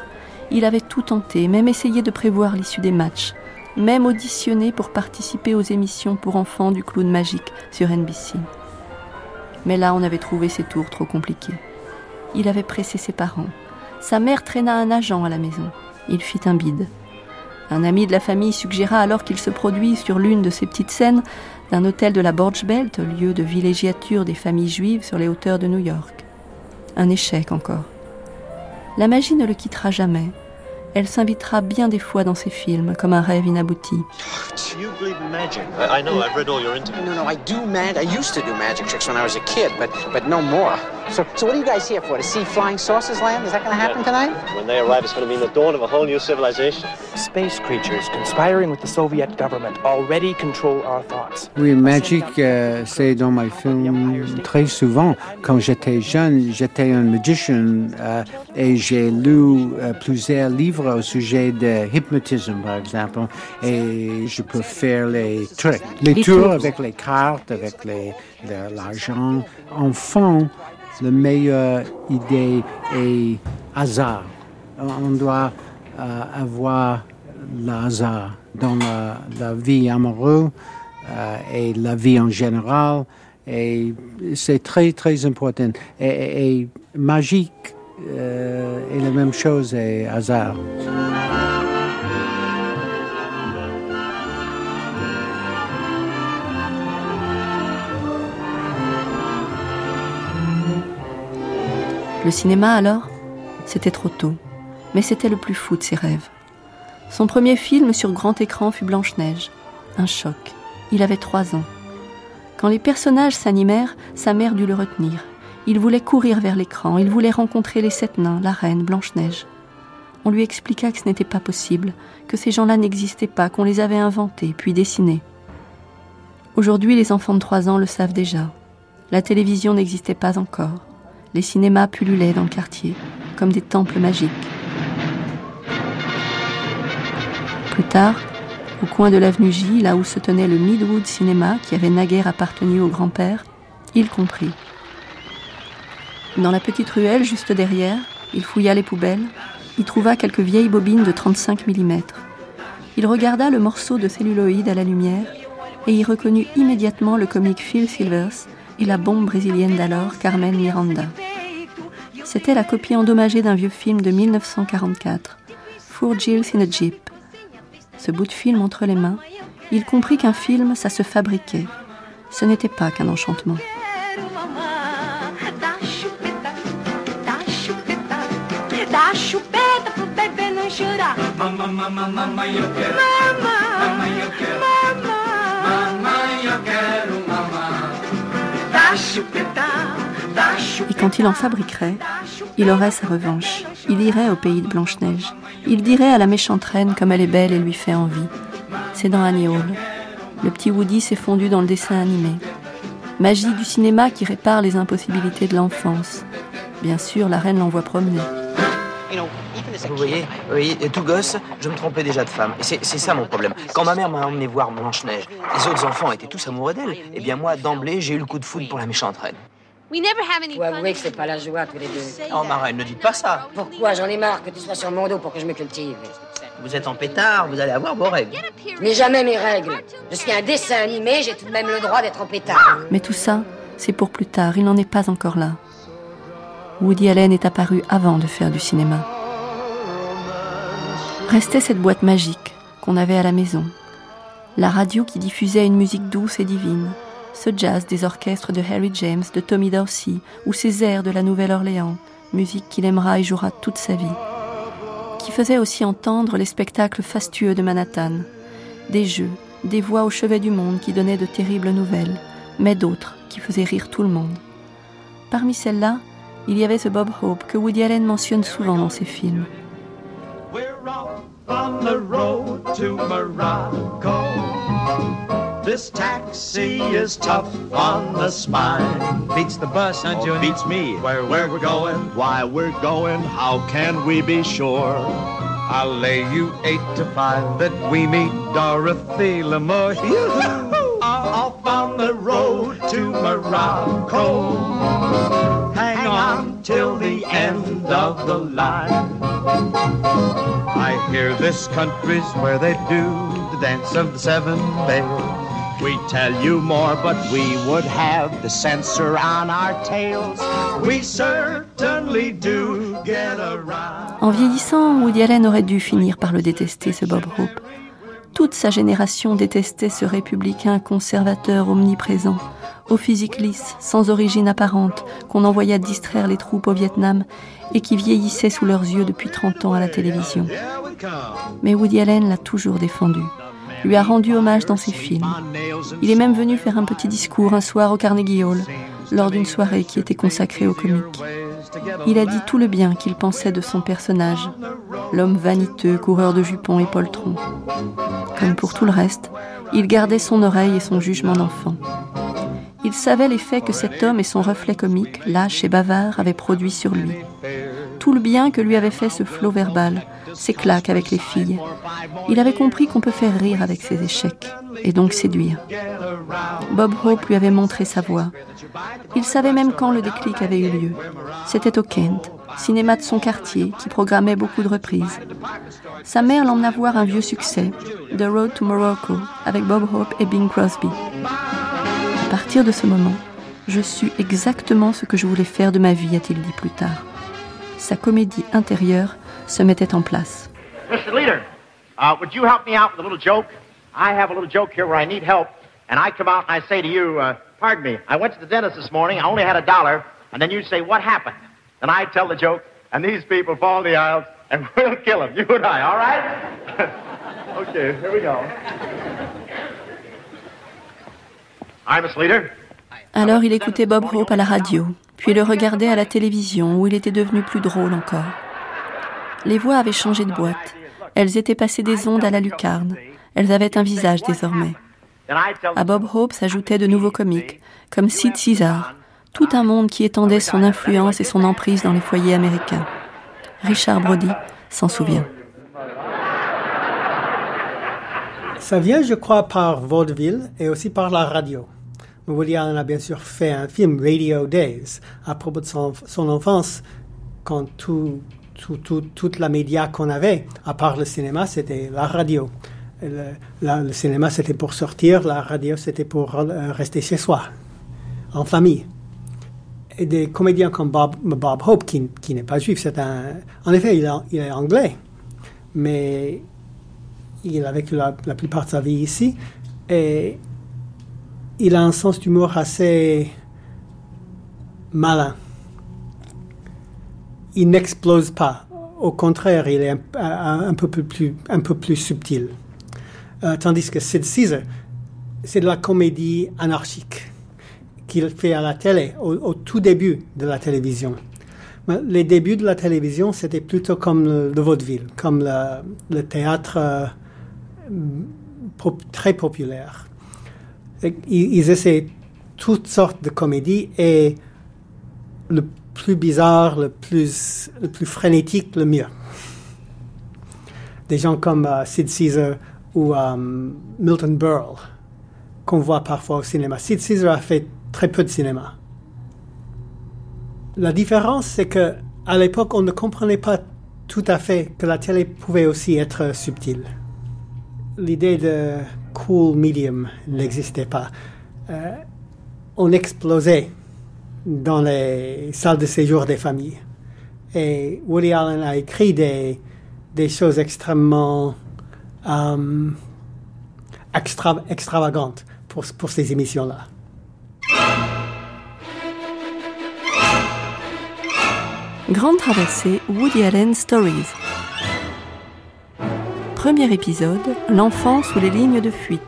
Il avait tout tenté, même essayé de prévoir l'issue des matchs, même auditionné pour participer aux émissions pour enfants du clown magique sur NBC. Mais là, on avait trouvé ses tours trop compliqués. Il avait pressé ses parents. Sa mère traîna un agent à la maison. Il fit un bide. Un ami de la famille suggéra alors qu'il se produise sur l'une de ces petites scènes d'un hôtel de la Belt, lieu de villégiature des familles juives sur les hauteurs de New York. Un échec encore. La magie ne le quittera jamais. Elle s'invitera bien des fois dans ses films, comme un rêve inabouti. You believe in magic. I, I know. I've read all your interviews. No, no, I do mag. I used to do magic tricks when I was a kid, but but no more. So, so what are you guys here for? To see flying saucers land? Is that going to happen tonight? When they arrive, it's going to mean the dawn of a whole new civilization. Space creatures conspiring with the Soviet government already control our thoughts. Oui, Magic, euh, c'est dans mes films très souvent. Quand j'étais jeune, j'étais un magician euh, et j'ai lu euh, plusieurs livres au sujet de hypnotisme, par exemple. Et je peux faire les trucs, les, les tours, tours avec les cartes, avec les, l'argent. Enfant, la meilleure idée est hasard. On doit euh, avoir l'hasard dans la, la, vie amoureuse euh, et la vie en général. Et c'est très, très important. Et, et, et magique euh, est la même chose et hasard. Le cinéma alors? C'était trop tôt, mais c'était le plus fou de ses rêves. Son premier film sur grand écran fut Blanche-Neige. Un choc. Il avait trois ans. Quand les personnages s'animèrent, sa mère dut le retenir. Il voulait courir vers l'écran, il voulait rencontrer les sept nains, la reine, Blanche-Neige. On lui expliqua que ce n'était pas possible, que ces gens-là n'existaient pas, qu'on les avait inventés, puis dessinés. Aujourd'hui, les enfants de trois ans le savent déjà. La télévision n'existait pas encore les cinémas pullulaient dans le quartier, comme des temples magiques. Plus tard, au coin de l'avenue J, là où se tenait le Midwood Cinéma, qui avait naguère appartenu au grand-père, il comprit. Dans la petite ruelle juste derrière, il fouilla les poubelles, y trouva quelques vieilles bobines de 35 mm. Il regarda le morceau de celluloïde à la lumière et y reconnut immédiatement le comique Phil Silvers et la bombe brésilienne d'alors, Carmen Miranda. C'était la copie endommagée d'un vieux film de 1944, Four Jills in a Jeep. Ce bout de film entre les mains, il comprit qu'un film, ça se fabriquait. Ce n'était pas qu'un enchantement. Et quand il en fabriquerait, il aurait sa revanche. Il irait au pays de Blanche-Neige. Il dirait à la méchante reine comme elle est belle et lui fait envie. C'est dans Annie Hall. Le petit Woody s'est fondu dans le dessin animé. Magie du cinéma qui répare les impossibilités de l'enfance. Bien sûr, la reine l'envoie promener. Vous voyez, oui, tout gosse, je me trompais déjà de femme. Et c'est ça mon problème. Quand ma mère m'a emmené voir Blanche-Neige, les autres enfants étaient tous amoureux d'elle. Eh bien moi, d'emblée, j'ai eu le coup de foudre pour la méchante reine. Faut avouer que c'est pas la joie tous les deux. Oh, ma reine, ne dites pas ça. Pourquoi J'en ai marre que tu sois sur mon dos pour que je me cultive. Vous êtes en pétard, vous allez avoir vos règles. Je n'ai jamais mes règles. Je suis un dessin animé, j'ai tout de même le droit d'être en pétard. Mais tout ça, c'est pour plus tard. Il n'en est pas encore là. Woody Allen est apparu avant de faire du cinéma. Restait cette boîte magique qu'on avait à la maison. La radio qui diffusait une musique douce et divine. Ce jazz des orchestres de Harry James, de Tommy Dorsey, ou ces airs de la Nouvelle-Orléans, musique qu'il aimera et jouera toute sa vie. Qui faisait aussi entendre les spectacles fastueux de Manhattan. Des jeux, des voix au chevet du monde qui donnaient de terribles nouvelles, mais d'autres qui faisaient rire tout le monde. Parmi celles-là, il y avait ce Bob Hope que Woody Allen mentionne souvent dans ses films. The road to Morocco. This taxi is tough on the spine. Beats the bus, huh, oh, Junior? beats me. Where, where we're going, why we're going, how can we be sure? I'll lay you eight to five that we meet Dorothy Lamour. Uh, off on the road to Morocco. Hang on till the end of the line. I hear this country's where they do the dance of the seven bells. We tell you more, but we would have the censor on our tails. We certainly do get around. En vieillissant, Woody Allen aurait dû finir par le détester, ce Bob Hope. Toute sa génération détestait ce républicain conservateur omniprésent, au physique lisse, sans origine apparente, qu'on envoya distraire les troupes au Vietnam et qui vieillissait sous leurs yeux depuis 30 ans à la télévision. Mais Woody Allen l'a toujours défendu, lui a rendu hommage dans ses films. Il est même venu faire un petit discours un soir au Carnegie Hall, lors d'une soirée qui était consacrée au comique. Il a dit tout le bien qu'il pensait de son personnage, l'homme vaniteux, coureur de jupons et poltrons. Comme pour tout le reste, il gardait son oreille et son jugement d'enfant. Il savait l'effet que cet homme et son reflet comique, lâche et bavard, avaient produit sur lui. Tout le bien que lui avait fait ce flot verbal, ses claques avec les filles. Il avait compris qu'on peut faire rire avec ses échecs, et donc séduire. Bob Hope lui avait montré sa voie. Il savait même quand le déclic avait eu lieu. C'était au Kent, cinéma de son quartier, qui programmait beaucoup de reprises. Sa mère l'emmena voir un vieux succès, The Road to Morocco, avec Bob Hope et Bing Crosby. À partir de ce moment, je sus exactement ce que je voulais faire de ma vie, a-t-il dit plus tard. Sa comédie intérieure se mettait en place. Mr. Leader, uh, would you help me out with a little joke? I have a little joke here where I need help, and I come out and I say to you, uh, pardon me, I went to the dentist this morning, I only had a dollar, and then you say, what happened? And I tell the joke, and these people fall in the aisles, and we'll kill them, you and I, all right? okay, here we go. Alors il écoutait Bob Hope à la radio, puis le regardait à la télévision où il était devenu plus drôle encore. Les voix avaient changé de boîte. Elles étaient passées des ondes à la lucarne. Elles avaient un visage désormais. À Bob Hope s'ajoutaient de nouveaux comiques, comme Sid Caesar, tout un monde qui étendait son influence et son emprise dans les foyers américains. Richard Brody s'en souvient. Ça vient, je crois, par vaudeville et aussi par la radio. Woody Allen a bien sûr fait un film, Radio Days, à propos de son, son enfance, quand tout, tout, tout, toute la média qu'on avait, à part le cinéma, c'était la radio. Le cinéma, c'était pour sortir, la radio, c'était pour euh, rester chez soi, en famille. Et des comédiens comme Bob, Bob Hope, qui, qui n'est pas juif, c'est un... En effet, il, a, il est anglais, mais il a vécu la, la plupart de sa vie ici, et il a un sens d'humour assez malin. Il n'explose pas. Au contraire, il est un, peu, plus, subtil. Euh, tandis que Sid Caesar, c'est de la comédie anarchique qu'il fait à la télé, au, tout début de la télévision. Les débuts de la télévision, c'était plutôt comme le, le, vaudeville, comme le, théâtre euh, très populaire ils essaient toutes sortes de comédies et le plus bizarre, le plus, le plus frénétique, le mieux. Des gens comme uh, Sid Caesar ou um, Milton Berle, qu'on voit parfois au cinéma. Sid Caesar a fait très peu de cinéma. La différence, c'est que à l'époque, on ne comprenait pas tout à fait que la télé pouvait aussi être subtile. L'idée de cool medium n'existait pas. Euh, on explosait dans les salles de séjour des familles. Et Woody Allen a écrit des, des choses extrêmement extra, extravagantes pour, pour ces émissions-là. Grande traversée Woody Allen Stories premier épisode, l'enfant sous les lignes de fuite.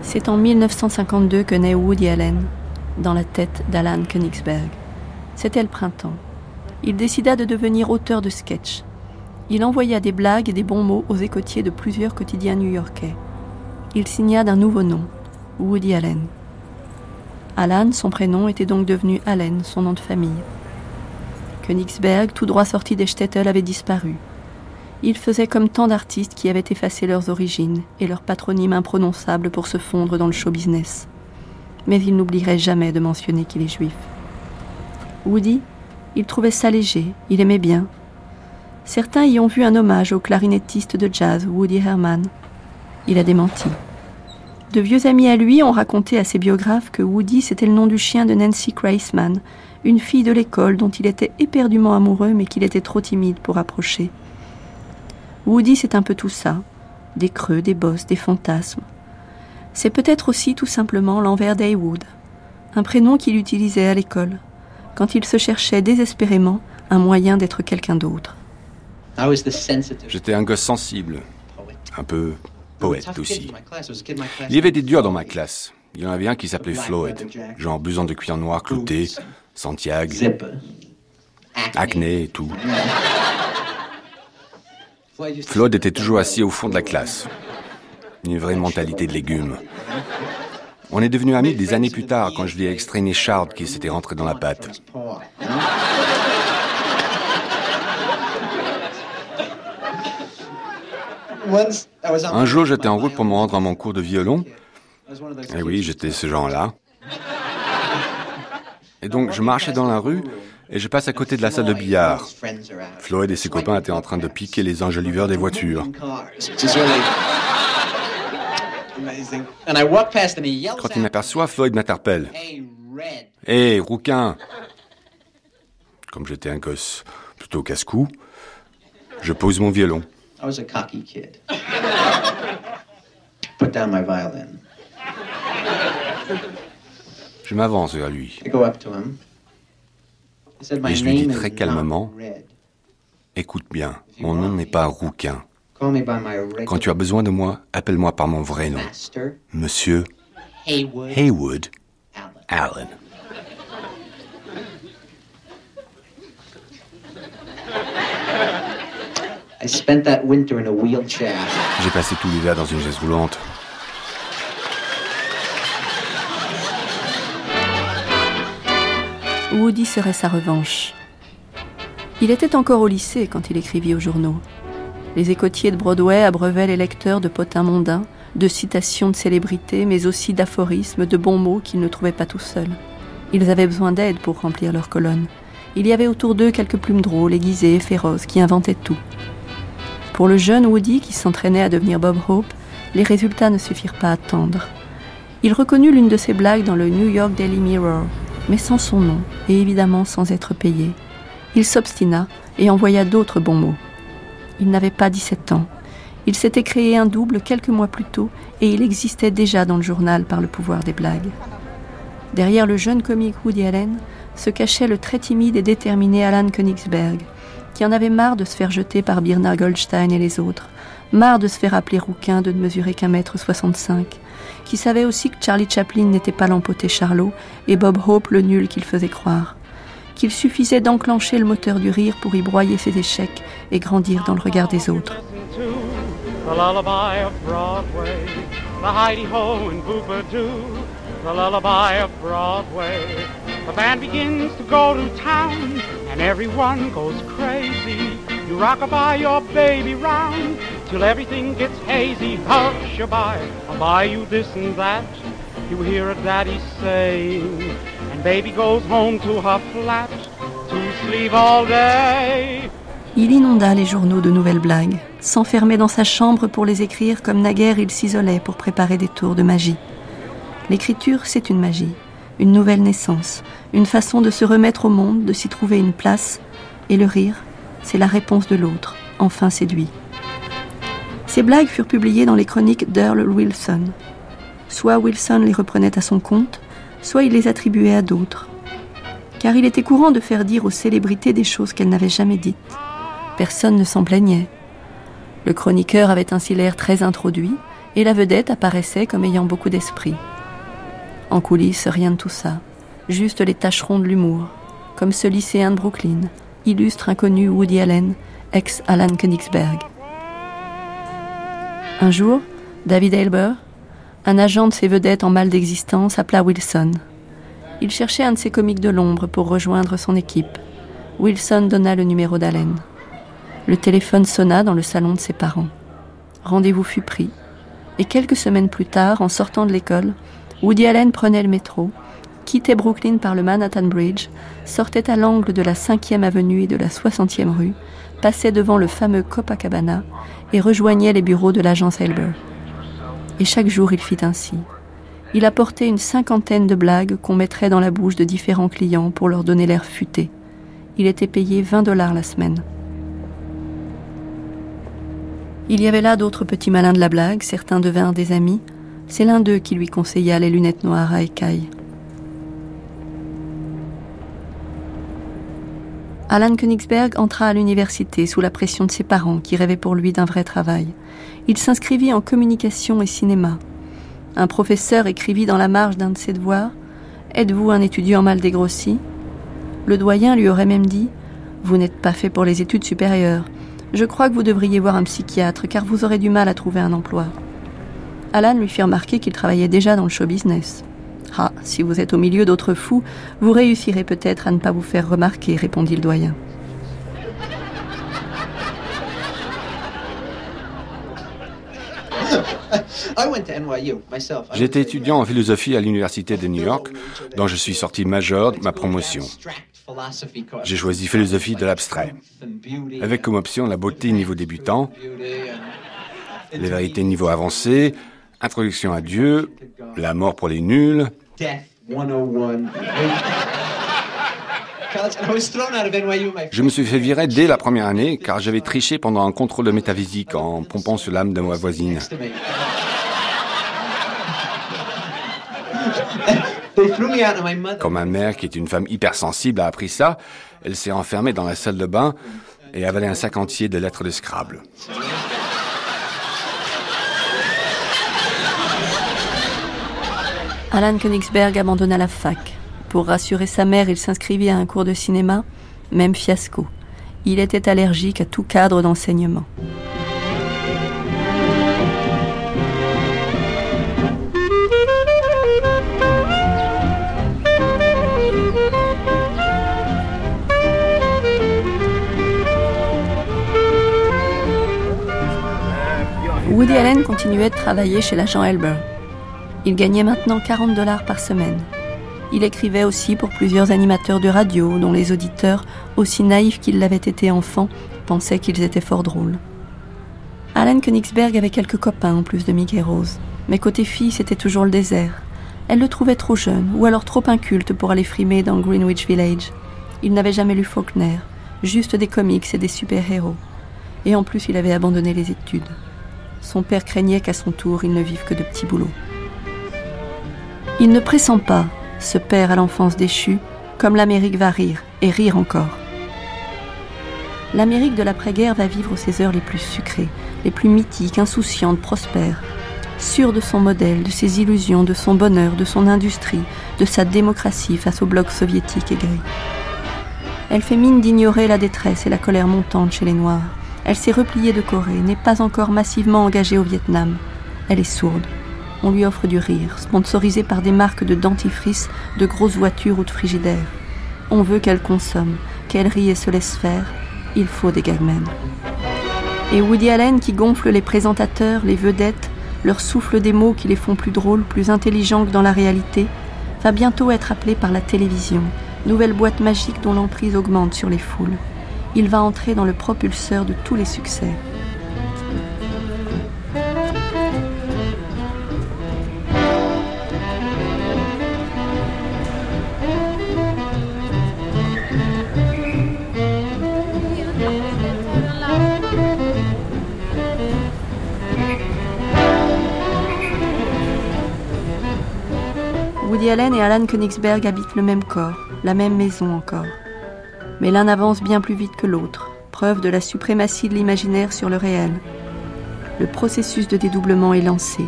C'est en 1952 que naît Woody Allen, dans la tête d'Alan Königsberg. C'était le printemps. Il décida de devenir auteur de sketchs. Il envoya des blagues et des bons mots aux écotiers de plusieurs quotidiens new-yorkais. Il signa d'un nouveau nom, Woody Allen. Alan, son prénom, était donc devenu Allen, son nom de famille. Königsberg, tout droit sorti des Stettel, avait disparu. Il faisait comme tant d'artistes qui avaient effacé leurs origines et leur patronyme imprononçable pour se fondre dans le show business. Mais il n'oublierait jamais de mentionner qu'il est juif. Woody, il trouvait ça léger, il aimait bien. Certains y ont vu un hommage au clarinettiste de jazz Woody Herman. Il a démenti. De vieux amis à lui ont raconté à ses biographes que Woody c'était le nom du chien de Nancy Kreisman, une fille de l'école dont il était éperdument amoureux mais qu'il était trop timide pour approcher. Woody, c'est un peu tout ça. Des creux, des bosses, des fantasmes. C'est peut-être aussi tout simplement l'envers d'Heywood, un prénom qu'il utilisait à l'école, quand il se cherchait désespérément un moyen d'être quelqu'un d'autre. J'étais un gosse sensible, un peu poète aussi. Il y avait des durs dans ma classe. Il y en avait un qui s'appelait Floyd, genre blouson de cuir noir clouté, Santiago, acné et tout. Floyd était toujours assis au fond de la classe. Une vraie mentalité de légumes. On est devenus amis des années plus tard quand je lui ai extrait une écharde qui s'était rentrée dans la pâte. Un jour, j'étais en route pour me rendre à mon cours de violon. Et oui, j'étais ce genre-là. Et donc, je marchais dans la rue et je passe à côté de la salle de billard. Floyd et ses copains étaient en train de piquer les enjoliveurs des voitures. Quand il m'aperçoit, Floyd m'interpelle. Hé, hey, rouquin Comme j'étais un gosse plutôt casse-cou, je pose mon violon. Je m'avance vers lui. Et je lui dis très calmement, écoute bien, mon nom n'est pas Rouquin. Quand tu as besoin de moi, appelle-moi par mon vrai nom. Monsieur Haywood Allen. J'ai passé tout l'hiver dans une chaise roulante. Woody serait sa revanche. Il était encore au lycée quand il écrivit aux journaux. Les écotiers de Broadway abreuvaient les lecteurs de potins mondains, de citations de célébrités, mais aussi d'aphorismes, de bons mots qu'ils ne trouvaient pas tout seuls. Ils avaient besoin d'aide pour remplir leurs colonnes. Il y avait autour d'eux quelques plumes drôles, aiguisées et féroces, qui inventaient tout. Pour le jeune Woody qui s'entraînait à devenir Bob Hope, les résultats ne suffirent pas à attendre. Il reconnut l'une de ses blagues dans le New York Daily Mirror, mais sans son nom et évidemment sans être payé. Il s'obstina et envoya d'autres bons mots. Il n'avait pas 17 ans. Il s'était créé un double quelques mois plus tôt et il existait déjà dans le journal par le pouvoir des blagues. Derrière le jeune comique Woody Allen se cachait le très timide et déterminé Alan Königsberg, qui en avait marre de se faire jeter par Birna Goldstein et les autres, marre de se faire appeler rouquin de ne mesurer qu'un mètre soixante-cinq, qui savait aussi que Charlie Chaplin n'était pas l'empoté Charlot et Bob Hope le nul qu'il faisait croire, qu'il suffisait d'enclencher le moteur du rire pour y broyer ses échecs et grandir dans le regard des autres. Il inonda les journaux de nouvelles blagues, s'enfermait dans sa chambre pour les écrire comme naguère il s'isolait pour préparer des tours de magie. L'écriture, c'est une magie, une nouvelle naissance, une façon de se remettre au monde, de s'y trouver une place, et le rire, c'est la réponse de l'autre, enfin séduit. Ces blagues furent publiées dans les chroniques d'Earl Wilson. Soit Wilson les reprenait à son compte, soit il les attribuait à d'autres. Car il était courant de faire dire aux célébrités des choses qu'elles n'avaient jamais dites. Personne ne s'en plaignait. Le chroniqueur avait ainsi l'air très introduit, Et la vedette apparaissait comme ayant beaucoup d'esprit. En coulisses, rien de tout ça. Juste les tâcherons de l'humour, comme ce lycéen de Brooklyn, illustre inconnu Woody Allen, ex-Alan Königsberg. Un jour, David Hilber, un agent de ses vedettes en mal d'existence, appela Wilson. Il cherchait un de ses comiques de l'ombre pour rejoindre son équipe. Wilson donna le numéro d'Allen. Le téléphone sonna dans le salon de ses parents. Rendez-vous fut pris. Et quelques semaines plus tard, en sortant de l'école, Woody Allen prenait le métro, quittait Brooklyn par le Manhattan Bridge, sortait à l'angle de la 5e avenue et de la 60e rue, passait devant le fameux Copacabana et rejoignait les bureaux de l'agence Elber. Et chaque jour il fit ainsi. Il apportait une cinquantaine de blagues qu'on mettrait dans la bouche de différents clients pour leur donner l'air futé. Il était payé 20 dollars la semaine. Il y avait là d'autres petits malins de la blague, certains devinrent des amis. C'est l'un d'eux qui lui conseilla les lunettes noires à écailles. Alan Königsberg entra à l'université sous la pression de ses parents qui rêvaient pour lui d'un vrai travail. Il s'inscrivit en communication et cinéma. Un professeur écrivit dans la marge d'un de ses devoirs Êtes-vous un étudiant mal dégrossi? Le doyen lui aurait même dit Vous n'êtes pas fait pour les études supérieures. Je crois que vous devriez voir un psychiatre car vous aurez du mal à trouver un emploi. Alan lui fit remarquer qu'il travaillait déjà dans le show business. Ah, si vous êtes au milieu d'autres fous, vous réussirez peut-être à ne pas vous faire remarquer, répondit le doyen. J'étais étudiant en philosophie à l'université de New York, dont je suis sorti majeur de ma promotion. J'ai choisi philosophie de l'abstrait, avec comme option la beauté niveau débutant, les vérités niveau avancé, introduction à Dieu, la mort pour les nuls. Je me suis fait virer dès la première année car j'avais triché pendant un contrôle de métaphysique en pompant sur l'âme de ma voisine. Quand ma mère, qui est une femme hypersensible, a appris ça, elle s'est enfermée dans la salle de bain et avalé un sac entier de lettres de Scrabble. Alan Königsberg abandonna la fac. Pour rassurer sa mère, il s'inscrivit à un cours de cinéma, même fiasco. Il était allergique à tout cadre d'enseignement. Woody Allen continuait de travailler chez l'agent Elber. Il gagnait maintenant 40 dollars par semaine. Il écrivait aussi pour plusieurs animateurs de radio dont les auditeurs, aussi naïfs qu'ils l'avaient été enfant, pensaient qu'ils étaient fort drôles. Alan Königsberg avait quelques copains en plus de Mickey Rose, mais côté fille, c'était toujours le désert. Elle le trouvait trop jeune, ou alors trop inculte pour aller frimer dans Greenwich Village. Il n'avait jamais lu Faulkner, juste des comics et des super-héros. Et en plus, il avait abandonné les études. Son père craignait qu'à son tour, il ne vive que de petits boulots. Il ne pressent pas, ce père à l'enfance déchue, comme l'Amérique va rire, et rire encore. L'Amérique de l'après-guerre va vivre ses heures les plus sucrées, les plus mythiques, insouciantes, prospères, sûre de son modèle, de ses illusions, de son bonheur, de son industrie, de sa démocratie face au bloc soviétique aigri. Elle fait mine d'ignorer la détresse et la colère montante chez les Noirs. Elle s'est repliée de Corée, n'est pas encore massivement engagée au Vietnam. Elle est sourde on lui offre du rire, sponsorisé par des marques de dentifrice, de grosses voitures ou de frigidaires. On veut qu'elle consomme, qu'elle rie et se laisse faire. Il faut des gagmen. Et Woody Allen qui gonfle les présentateurs, les vedettes, leur souffle des mots qui les font plus drôles, plus intelligents que dans la réalité, va bientôt être appelé par la télévision, nouvelle boîte magique dont l'emprise augmente sur les foules. Il va entrer dans le propulseur de tous les succès. Allen et Alan Königsberg habitent le même corps, la même maison encore. Mais l'un avance bien plus vite que l'autre, preuve de la suprématie de l'imaginaire sur le réel. Le processus de dédoublement est lancé.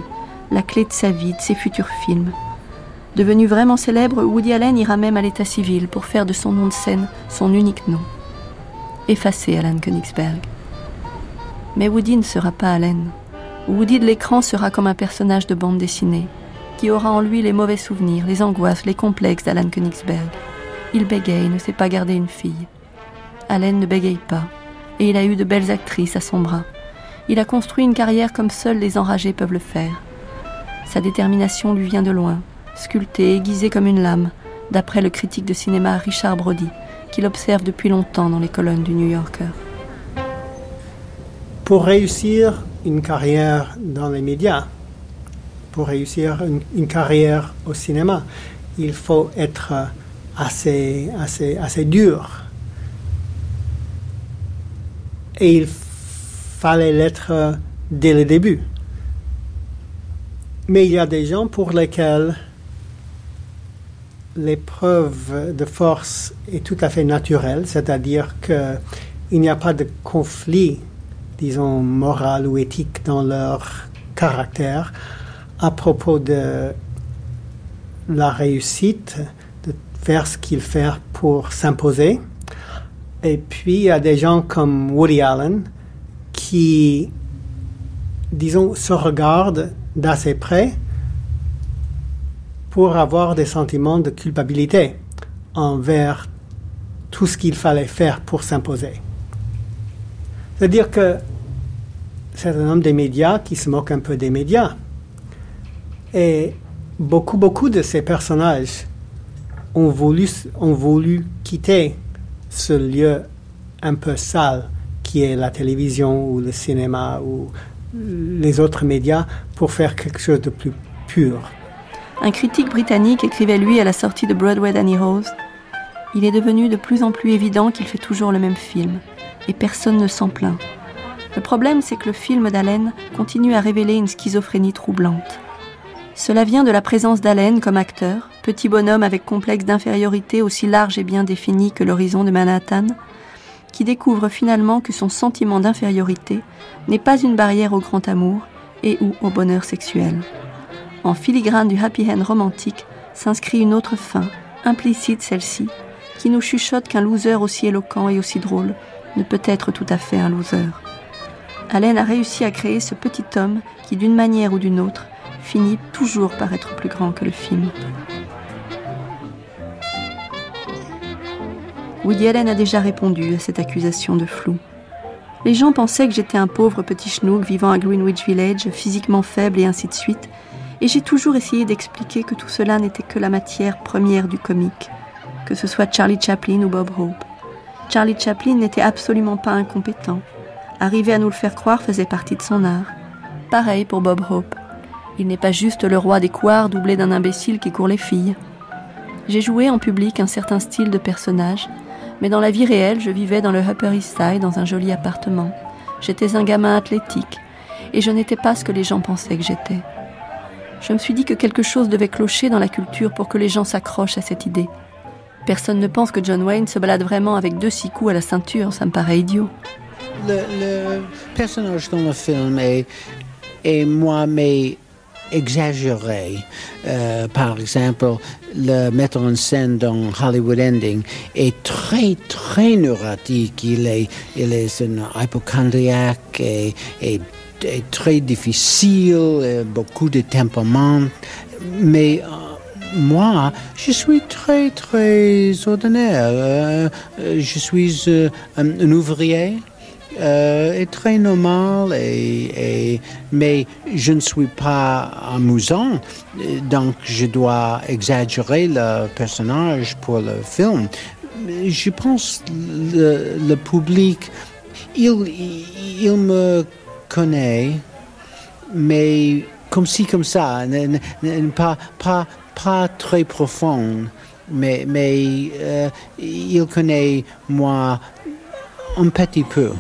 La clé de sa vie, de ses futurs films. Devenu vraiment célèbre, Woody Allen ira même à l'état civil pour faire de son nom de scène son unique nom. Effacé Alan Königsberg. Mais Woody ne sera pas Allen. Woody de l'écran sera comme un personnage de bande dessinée, qui aura en lui les mauvais souvenirs, les angoisses, les complexes d'Alan Königsberg. Il bégaye, ne sait pas garder une fille. Allen ne bégaye pas, et il a eu de belles actrices à son bras. Il a construit une carrière comme seuls les enragés peuvent le faire. Sa détermination lui vient de loin, sculptée, aiguisée comme une lame, d'après le critique de cinéma Richard Brody, qu'il observe depuis longtemps dans les colonnes du New Yorker. Pour réussir une carrière dans les médias, pour réussir une, carrière au cinéma, il faut être assez, assez, assez dur. Et il fallait l'être dès le début. Mais il y a des gens pour lesquels l'épreuve de force est tout à fait naturelle, c'est-à-dire qu'il n'y a pas de conflit, disons, moral ou éthique dans leur caractère à propos de la réussite, de faire ce qu'ils font pour s'imposer. Et puis, il y a des gens comme Woody Allen qui, disons, se regardent d'assez près pour avoir des sentiments de culpabilité envers tout ce qu'il fallait faire pour s'imposer. C'est-à-dire que c'est un homme des médias qui se moque un peu des médias. Et beaucoup, beaucoup de ces personnages ont voulu, ont voulu quitter ce lieu un peu sale qui est la télévision ou le cinéma ou les autres médias pour faire quelque chose de plus pur. Un critique britannique écrivait lui à la sortie de Broadway Danny Rose Il est devenu de plus en plus évident qu'il fait toujours le même film, et personne ne s'en plaint. Le problème, c'est que le film d'Allen continue à révéler une schizophrénie troublante. Cela vient de la présence d'Allen comme acteur, petit bonhomme avec complexe d'infériorité aussi large et bien défini que l'horizon de Manhattan, qui découvre finalement que son sentiment d'infériorité n'est pas une barrière au grand amour et ou au bonheur sexuel. En filigrane du happy end romantique s'inscrit une autre fin, implicite celle-ci, qui nous chuchote qu'un loser aussi éloquent et aussi drôle ne peut être tout à fait un loser. Allen a réussi à créer ce petit homme qui, d'une manière ou d'une autre, finit toujours par être plus grand que le film. Woody Allen a déjà répondu à cette accusation de flou. Les gens pensaient que j'étais un pauvre petit schnook vivant à Greenwich Village, physiquement faible et ainsi de suite, et j'ai toujours essayé d'expliquer que tout cela n'était que la matière première du comique, que ce soit Charlie Chaplin ou Bob Hope. Charlie Chaplin n'était absolument pas incompétent. Arriver à nous le faire croire faisait partie de son art. Pareil pour Bob Hope. Il n'est pas juste le roi des couards doublé d'un imbécile qui court les filles. J'ai joué en public un certain style de personnage, mais dans la vie réelle, je vivais dans le Upper East Side dans un joli appartement. J'étais un gamin athlétique, et je n'étais pas ce que les gens pensaient que j'étais. Je me suis dit que quelque chose devait clocher dans la culture pour que les gens s'accrochent à cette idée. Personne ne pense que John Wayne se balade vraiment avec deux six coups à la ceinture, ça me paraît idiot. Le, personnage dans le film est, moi, mais exagéré. Euh, par exemple, le metteur en scène dans Hollywood Ending est très, très neurotique. Il est, il est un hypochondriaque et, très difficile, euh, beaucoup de temperament. Mais euh, moi, je suis très, très ordinaire. Je suis un, ouvrier. Et très normal, et, mais je ne suis pas amusant, donc je dois exagérer le personnage pour le film. Je pense le, le public, il, il me connaît, mais comme ci, comme ça, pas, pas, pas très profond, mais, mais euh, il connaît moi un petit peu.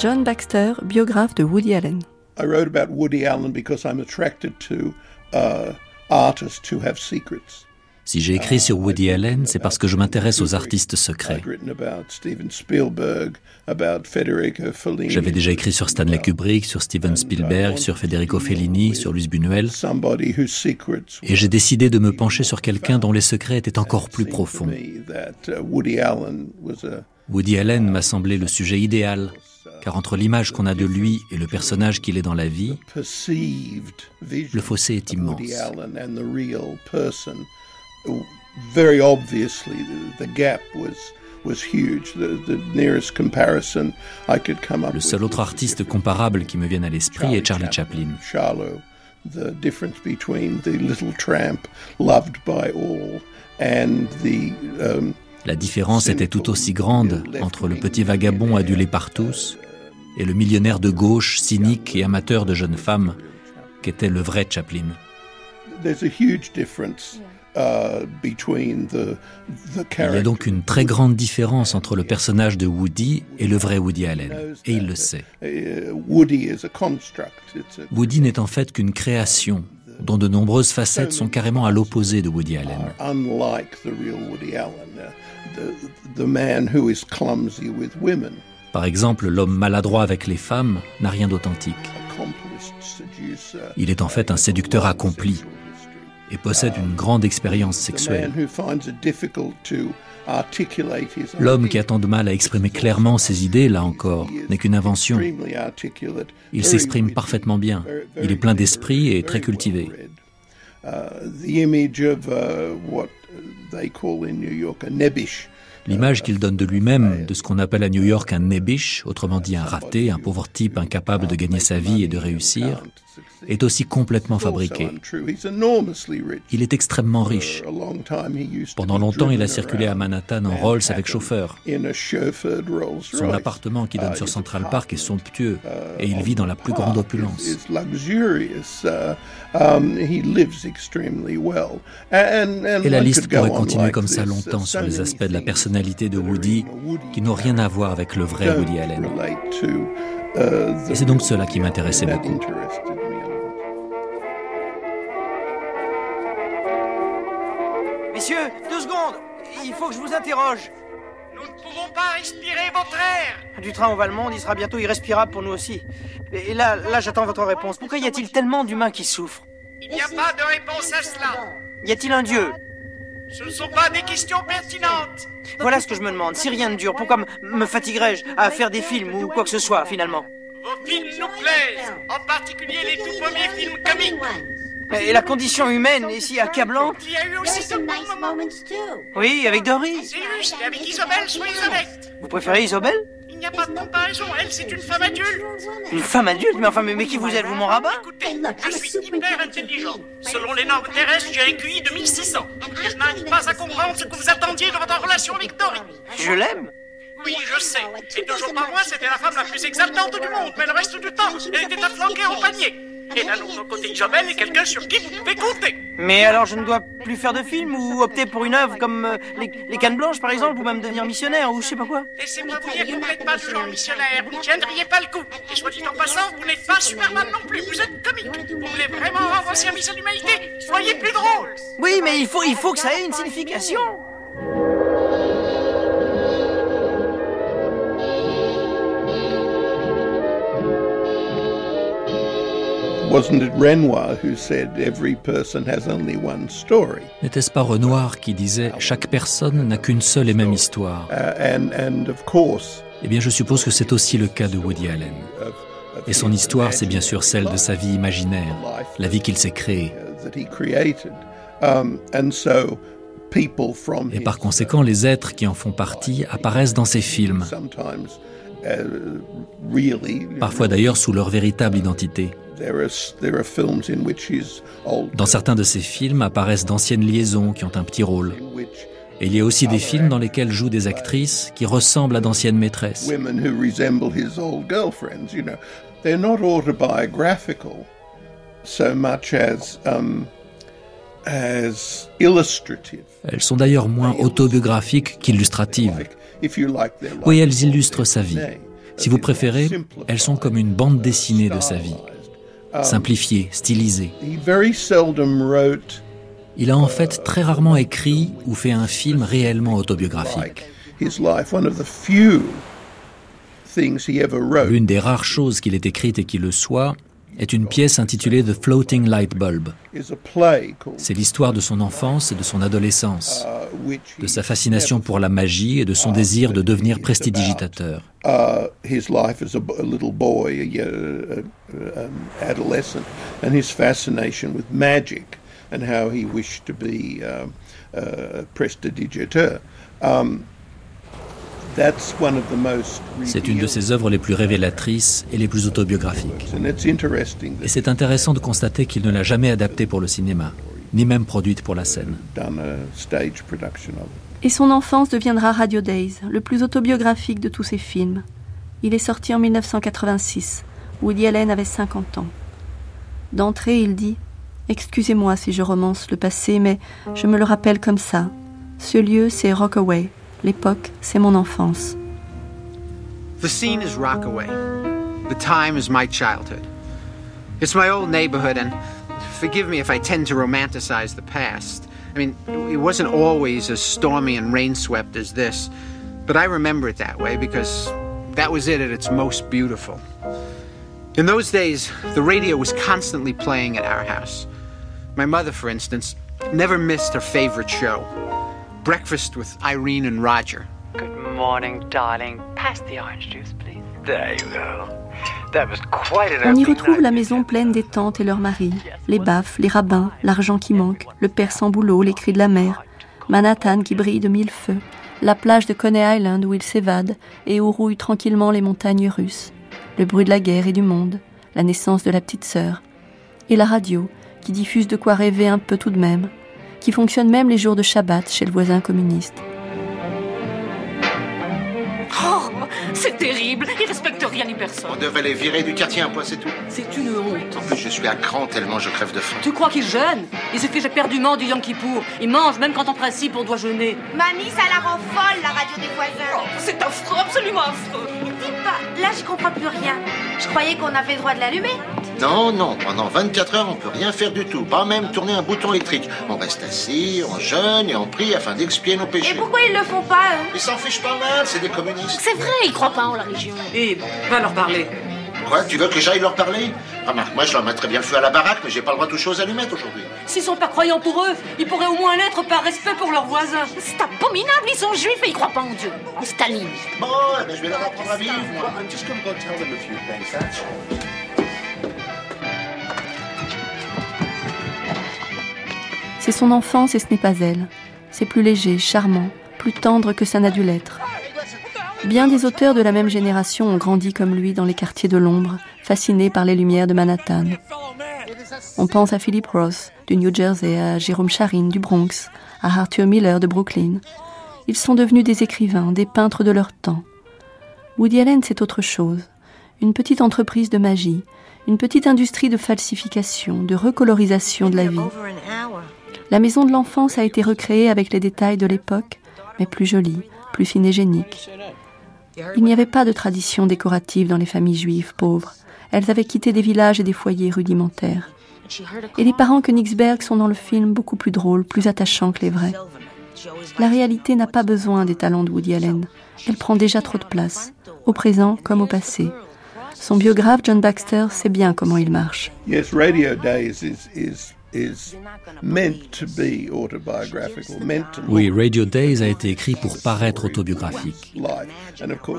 John Baxter, biographe de Woody Allen. I wrote about Woody Allen because I'm attracted to uh, artists who have secrets. Si j'ai écrit sur Woody Allen, c'est parce que je m'intéresse aux artistes secrets. J'avais déjà écrit sur Stanley Kubrick, sur Steven Spielberg, sur Federico Fellini, sur Luis Buñuel. Et j'ai décidé de me pencher sur quelqu'un dont les secrets étaient encore plus profonds. Woody Allen m'a semblé le sujet idéal, car entre l'image qu'on a de lui et le personnage qu'il est dans la vie, le fossé est immense. very obviously the, gap was Le seul autre artiste comparable qui me vienne à l'esprit est Charlie Chaplin. Charlot, the difference between the little tramp loved by all and the La différence était tout aussi grande entre le petit vagabond adulé par tous et le millionnaire de gauche, cynique et amateur de jeunes femmes, qu'était le vrai Chaplin. There's a huge difference Uh, Il y a donc une très grande différence entre le personnage de Woody et le vrai Woody Allen, et il le sait. Uh, Woody n'est en fait qu'une création dont de nombreuses facettes sont carrément à l'opposé de Woody Allen. Par exemple, l'homme maladroit avec les femmes n'a rien d'authentique. Il est en fait un séducteur accompli, et possède une grande expérience sexuelle. L'homme qui a tant de mal à exprimer clairement ses idées, là encore, n'est qu'une invention. Il s'exprime parfaitement bien. Il est plein d'esprit et très cultivé. L'image qu'il donne de lui-même, de ce qu'on appelle à New York un nebish, autrement dit un raté, un pauvre type incapable de gagner sa vie et de réussir, est aussi complètement fabriqué. Il est extrêmement riche. Pendant longtemps, il a circulé à Manhattan en Rolls avec chauffeur. Son appartement qui donne sur Central Park est somptueux et il vit dans la plus grande opulence. Et la liste pourrait continuer comme ça longtemps sur les aspects de la personnalité de Woody qui n'ont rien à voir avec le vrai Woody Allen. Et c'est donc cela qui m'intéressait beaucoup. Messieurs, deux secondes Il faut que je vous interroge. Nous ne pouvons pas respirer votre air Du train au Valmont, il sera bientôt irrespirable pour nous aussi. Et là, là j'attends votre réponse. Pourquoi y a-t-il tellement d'humains qui souffrent? Il n'y a pas de réponse à cela. Y a-t-il un Dieu? Ce ne sont pas des questions pertinentes. Voilà ce que je me demande. Si rien ne dure, pourquoi me fatiguerais-je à faire des films ou quoi que ce soit, finalement? Vos films nous plaisent, en particulier les tout premiers films comiques. Et la condition humaine est si accablante? Il y a eu aussi de bons moments. Oui, avec Doris. C'est juste, avec Isobel soit. Vous préférez Isobel n'y a pas de comparaison, elle c'est une femme adulte. Une femme adulte Mais enfin, mais, qui vous êtes, vous mon rabat Écoutez, je suis hyper intelligent. Selon les normes terrestres, j'ai un QI de 1600. Je n'arrive pas à comprendre ce que vous attendiez de votre relation avec. Je l'aime oui, je sais. Et deux jours par mois, c'était la femme la plus exaltante du monde, mais le reste du temps, elle était afflanquée au panier. Et d'un autre côté, Isabelle est quelqu'un sur qui vous pouvez compter. Mais alors, je ne dois plus faire de film ou opter pour une œuvre comme euh, les, les, Cannes Blanches, par exemple, ou même devenir missionnaire ou je sais pas quoi Laissez-moi vous dire que vous n'êtes pas du genre missionnaire. Vous ne tiendriez pas le coup. Et soit dit en passant, vous n'êtes pas Superman non plus. Vous êtes comique. Vous voulez vraiment rendre service à l'humanité? Soyez plus drôle. Oui, mais il faut, il faut que ça ait une signification. N'était-ce pas Renoir qui disait chaque personne n'a qu'une seule et même histoire? Uh, Eh bien, je suppose que c'est aussi le cas de Woody Allen. Et son histoire, c'est bien sûr celle de sa vie imaginaire, la vie qu'il s'est créée. Um, Et par conséquent, les êtres qui en font partie apparaissent dans ses films, parfois d'ailleurs sous leur véritable identité. Dans certains de ces films apparaissent d'anciennes liaisons qui ont un petit rôle. Et il y a aussi des films dans lesquels jouent des actrices qui ressemblent à d'anciennes maîtresses. Elles sont d'ailleurs moins autobiographiques qu'illustratives. Oui, elles illustrent sa vie. Si vous préférez, elles sont comme une bande dessinée de sa vie, simplifiée, stylisée. Il a en fait très rarement écrit ou fait un film réellement autobiographique. L'une des rares choses qu'il ait écrites et qui le soit est une pièce intitulée The Floating Light Bulb. C'est l'histoire de son enfance et de son adolescence, de sa fascination pour la magie et de son désir de devenir prestidigitateur. C'est une de ses œuvres les plus révélatrices et les plus autobiographiques. Et c'est intéressant de constater qu'il ne l'a jamais adaptée pour le cinéma, ni même produite pour la scène. Et son enfance deviendra Radio Days, le plus autobiographique de tous ses films. Il est sorti en 1986. Woody Allen avait 50 ans. D'entrée, il dit Excusez-moi si je romance le passé, mais je me le rappelle comme ça. Ce lieu, c'est Rockaway, L'époque, c'est mon enfance. The scene is Rockaway. The time is my childhood. It's my old neighborhood, and forgive me if I tend to romanticize the past. I mean, it wasn't always as stormy and rain-swept as this, but I remember it that way because that was it at its most beautiful. In those days, the radio was constantly playing at our house. My mother, for instance, never missed her favorite show. Breakfast with Irene and Roger. Good morning, darling. Pass the orange juice, please. There you go. That was quite an On y retrouve la maison pleine des tantes et leurs maris, les baffes, les rabbins, l'argent qui manque, le père sans boulot, les cris de la mer, Manhattan qui brille de mille feux, la plage de Coney Island où il s'évade et où rouillent tranquillement les montagnes russes, le bruit de la guerre et du monde, la naissance de la petite sœur, et la radio qui diffuse de quoi rêver un peu tout de même, qui fonctionne même les jours de Shabbat chez le voisin communiste. Oh, c'est terrible, ils respectent rien ni personne. On devait les virer du quartier, un point, c'est tout. C'est une honte. En plus, je suis à cran tellement je crève de faim. Tu crois qu'ils jeûnent Il suffit éperdument du Yom Kippour. Ils mangent même quand en principe on doit jeûner. Mamie, ça la rend folle, la radio des voisins. Oh, c'est affreux, absolument affreux. Pas, là j'y comprends plus rien. Je croyais qu'on avait le droit de l'allumer. Non, non, pendant 24 heures, on peut rien faire du tout, pas même tourner un bouton électrique. On reste assis, on jeûne et on prie afin d'expier nos péchés. Et pourquoi ils le font pas, eux? Ils s'en fichent pas mal, c'est des communistes. C'est vrai, ils croient pas en la religion. Et va leur parler. Quoi, tu veux que j'aille leur parler Remarque, moi je leur mettrais bien le feu à la baraque, mais j'ai pas le droit de toucher aux allumettes aujourd'hui. S'ils sont pas croyants pour eux, ils pourraient au moins l'être par respect pour leurs voisins. C'est abominable, ils sont juifs et ils croient pas en Dieu, en Staline. Bon, eh ben, je vais leur apprendre à vivre, moi. C'est son enfance et ce n'est pas elle. C'est plus léger, charmant, plus tendre que ça n'a dû l'être. Bien des auteurs de la même génération ont grandi comme lui dans les quartiers de l'ombre, fascinés par les lumières de Manhattan. On pense à Philip Roth du New Jersey, à Jérôme Charin du Bronx, à Arthur Miller de Brooklyn. Ils sont devenus des écrivains, des peintres de leur temps. Woody Allen, c'est autre chose. Une petite entreprise de magie, une petite industrie de falsification, de recolorisation de la vie. La maison de l'enfance a été recréée avec les détails de l'époque, mais plus jolie, plus cinégénique. Il n'y avait pas de tradition décorative dans les familles juives pauvres. Elles avaient quitté des villages et des foyers rudimentaires. Et les parents Königsberg sont dans le film beaucoup plus drôles, plus attachants que les vrais. La réalité n'a pas besoin des talents de Woody Allen. Elle prend déjà trop de place, au présent comme au passé. Son biographe John Baxter sait bien comment il marche. Oui, Radio Days a été écrit pour paraître autobiographique,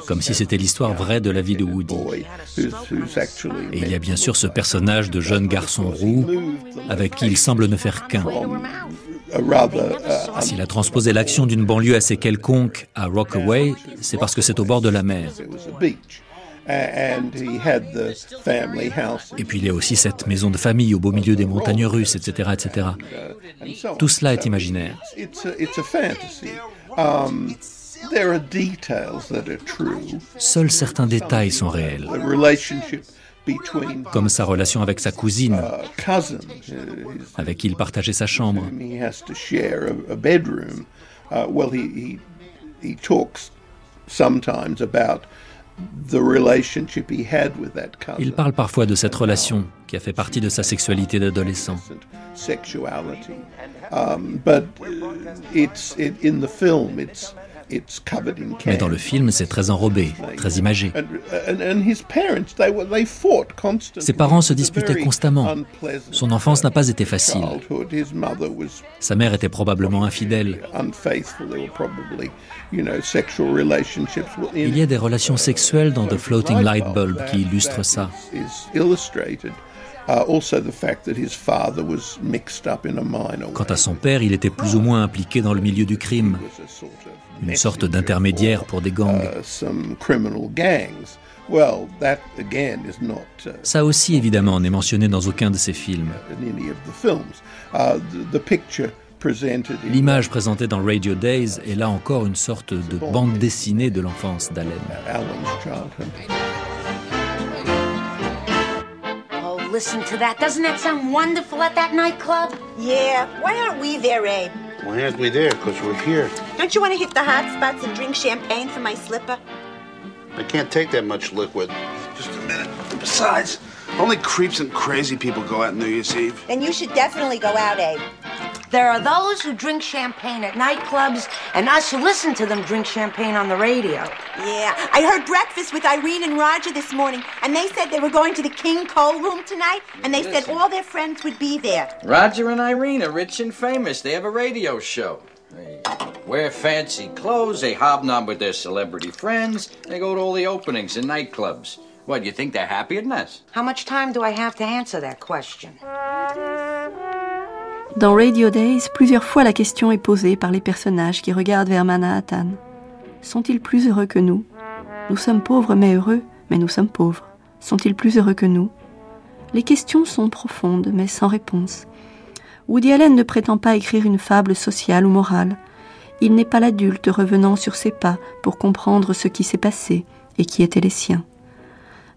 comme si c'était l'histoire vraie de la vie de Woody. Et il y a bien sûr ce personnage de jeune garçon roux avec qui il semble ne faire qu'un. S'il a transposé l'action d'une banlieue assez quelconque à Rockaway, c'est parce que c'est au bord de la mer. Et puis il y a aussi cette maison de famille au beau milieu des montagnes russes, etc. etc. Tout cela est imaginaire. Um, Seuls certains détails sont réels, comme sa relation avec sa cousine, uh, avec qui il partageait sa chambre. Il parle parfois de cette relation qui a fait partie de sa sexualité d'adolescent. Mais dans le film, c'est très enrobé, très imagé. Ses parents se disputaient constamment. Son enfance n'a pas été facile. Sa mère était probablement infidèle. Il y a des relations sexuelles dans The Floating Light Bulb qui illustrent ça. Quant à son père, il était plus ou moins impliqué dans le milieu du crime une sorte d'intermédiaire pour des gangs. Ça aussi, évidemment, n'est mentionné dans aucun de ces films. L'image présentée dans Radio Days est là encore une sorte de bande dessinée de l'enfance d'Allen. Oh, listen to that. Doesn't that sound wonderful at that nightclub? Yeah. Why aren't we there, Abe? Why aren't we there? Because we're here. Don't you want to hit the hot spots and drink champagne from my slipper? I can't take that much liquid. Just a minute. Besides, only creeps and crazy people go out New Year's Eve. Then you should definitely go out, Abe. There are those who drink champagne at nightclubs, and us who listen to them drink champagne on the radio. Yeah, I heard breakfast with Irene and Roger this morning, and they said they were going to the King Cole room tonight, and they said all their friends would be there. Roger and Irene are rich and famous. They have a radio show. They wear fancy clothes, they hobnob with their celebrity friends, they go to all the openings in nightclubs. What, you think they're happier than us? How much time do I have to answer that question? Dans Radio Days, plusieurs fois la question est posée par les personnages qui regardent vers Manhattan. Sont-ils plus heureux que nous? Nous sommes pauvres mais heureux, mais nous sommes pauvres. Sont-ils plus heureux que nous? Les questions sont profondes mais sans réponse. Woody Allen ne prétend pas écrire une fable sociale ou morale. Il n'est pas l'adulte revenant sur ses pas pour comprendre ce qui s'est passé et qui étaient les siens.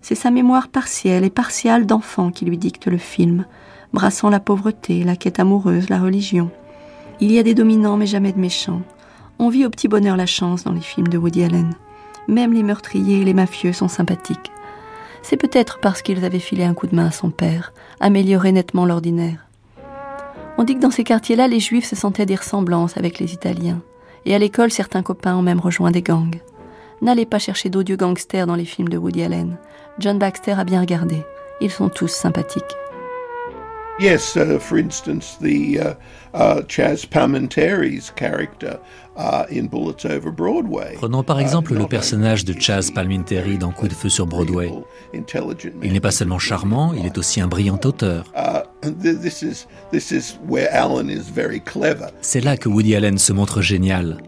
C'est sa mémoire partielle et partiale d'enfant qui lui dicte le film, brassant la pauvreté, la quête amoureuse, la religion. Il y a des dominants mais jamais de méchants. On vit au petit bonheur la chance dans les films de Woody Allen. Même les meurtriers et les mafieux sont sympathiques. C'est peut-être parce qu'ils avaient filé un coup de main à son père, amélioré nettement l'ordinaire. On dit que dans ces quartiers-là, les juifs se sentaient des ressemblances avec les Italiens. Et à l'école, certains copains ont même rejoint des gangs. N'allez pas chercher d'odieux gangsters dans les films de Woody Allen. John Baxter a bien regardé. Ils sont tous sympathiques. Yes, uh, for instance, the uh, uh, Chaz Palminteri's character uh, in Bullets Over Broadway. Prenons par exemple le personnage de Chaz Palminteri dans Coup de feu sur Broadway. Il n'est pas seulement charmant, il est aussi un brillant auteur. C'est là que Woody Allen se montre génial.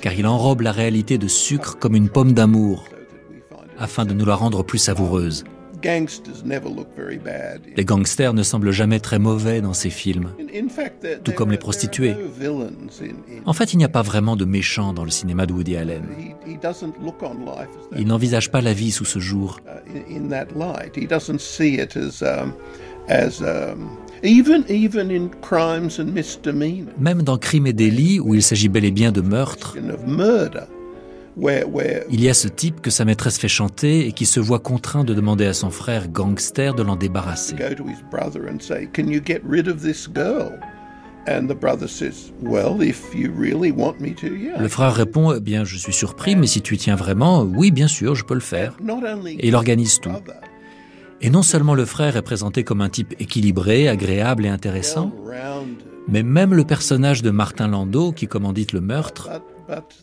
Car il enrobe la réalité de sucre comme une pomme d'amour, afin de nous la rendre plus savoureuse. Les gangsters ne semblent jamais très mauvais dans ces films, tout comme les prostituées. En fait, il n'y a pas vraiment de méchants dans le cinéma de Woody Allen. Il n'envisage pas la vie sous ce jour. Même dans Crimes et délits, où il s'agit bel et bien de meurtre, il y a ce type que sa maîtresse fait chanter et qui se voit contraint de demander à son frère gangster de l'en débarrasser. Le frère répond eh bien je suis surpris mais si tu tiens vraiment oui bien sûr je peux le faire. Et il organise tout. Et non seulement le frère est présenté comme un type équilibré, agréable et intéressant, mais même le personnage de Martin Landau qui commandite le meurtre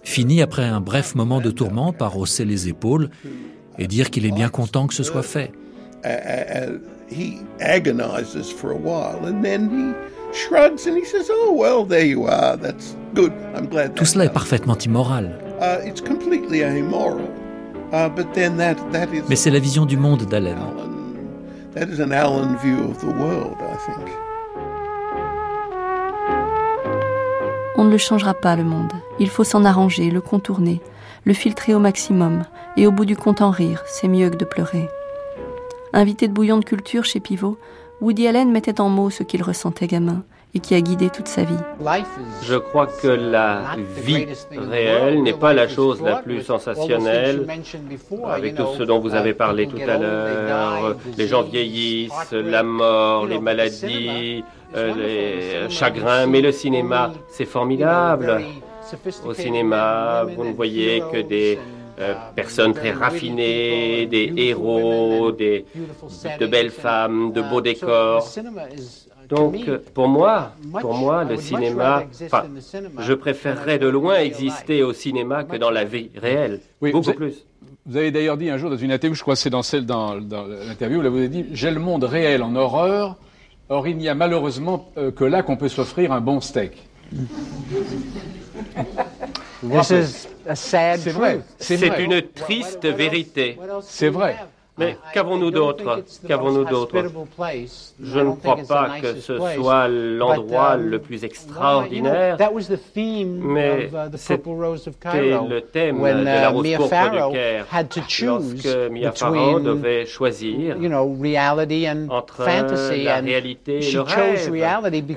finit après un bref moment de tourment par hausser les épaules et dire qu'il est bien content que ce soit fait. Tout cela est parfaitement immoral. Mais c'est la vision du monde d'Allen. On ne le changera pas, le monde. Il faut s'en arranger, le contourner, le filtrer au maximum, et au bout du compte en rire, c'est mieux que de pleurer. Invité de bouillon de culture chez Pivot, Woody Allen mettait en mots ce qu'il ressentait gamin. Et qui a guidé toute sa vie. Je crois que la vie réelle n'est pas la chose la plus sensationnelle, avec tout ce dont vous avez parlé tout à l'heure. Les gens vieillissent, la mort, les maladies, euh, les chagrins, mais le cinéma, c'est formidable. Au cinéma, vous ne voyez que des euh, personnes très raffinées, des héros, des, de belles femmes, de beaux décors. Donc, pour moi, pour moi, le cinéma, je préférerais de loin exister au cinéma que dans la vie réelle, beaucoup plus. Vous avez d'ailleurs dit un jour dans une interview, je crois que c'est dans celle dans, l'interview, là vous avez dit j'ai le monde réel en horreur. Or, il n'y a malheureusement euh, que là qu'on peut s'offrir un bon steak. C'est vrai. C'est une triste vérité. C'est vrai. Mais qu'avons-nous d'autre? Qu'avons-nous d'autre? Je ne crois pas que ce soit l'endroit le plus extraordinaire, mais c'était le thème de la rose pourpre du Caire. Lorsque Mia Farrow devait choisir entre la réalité et le rêve.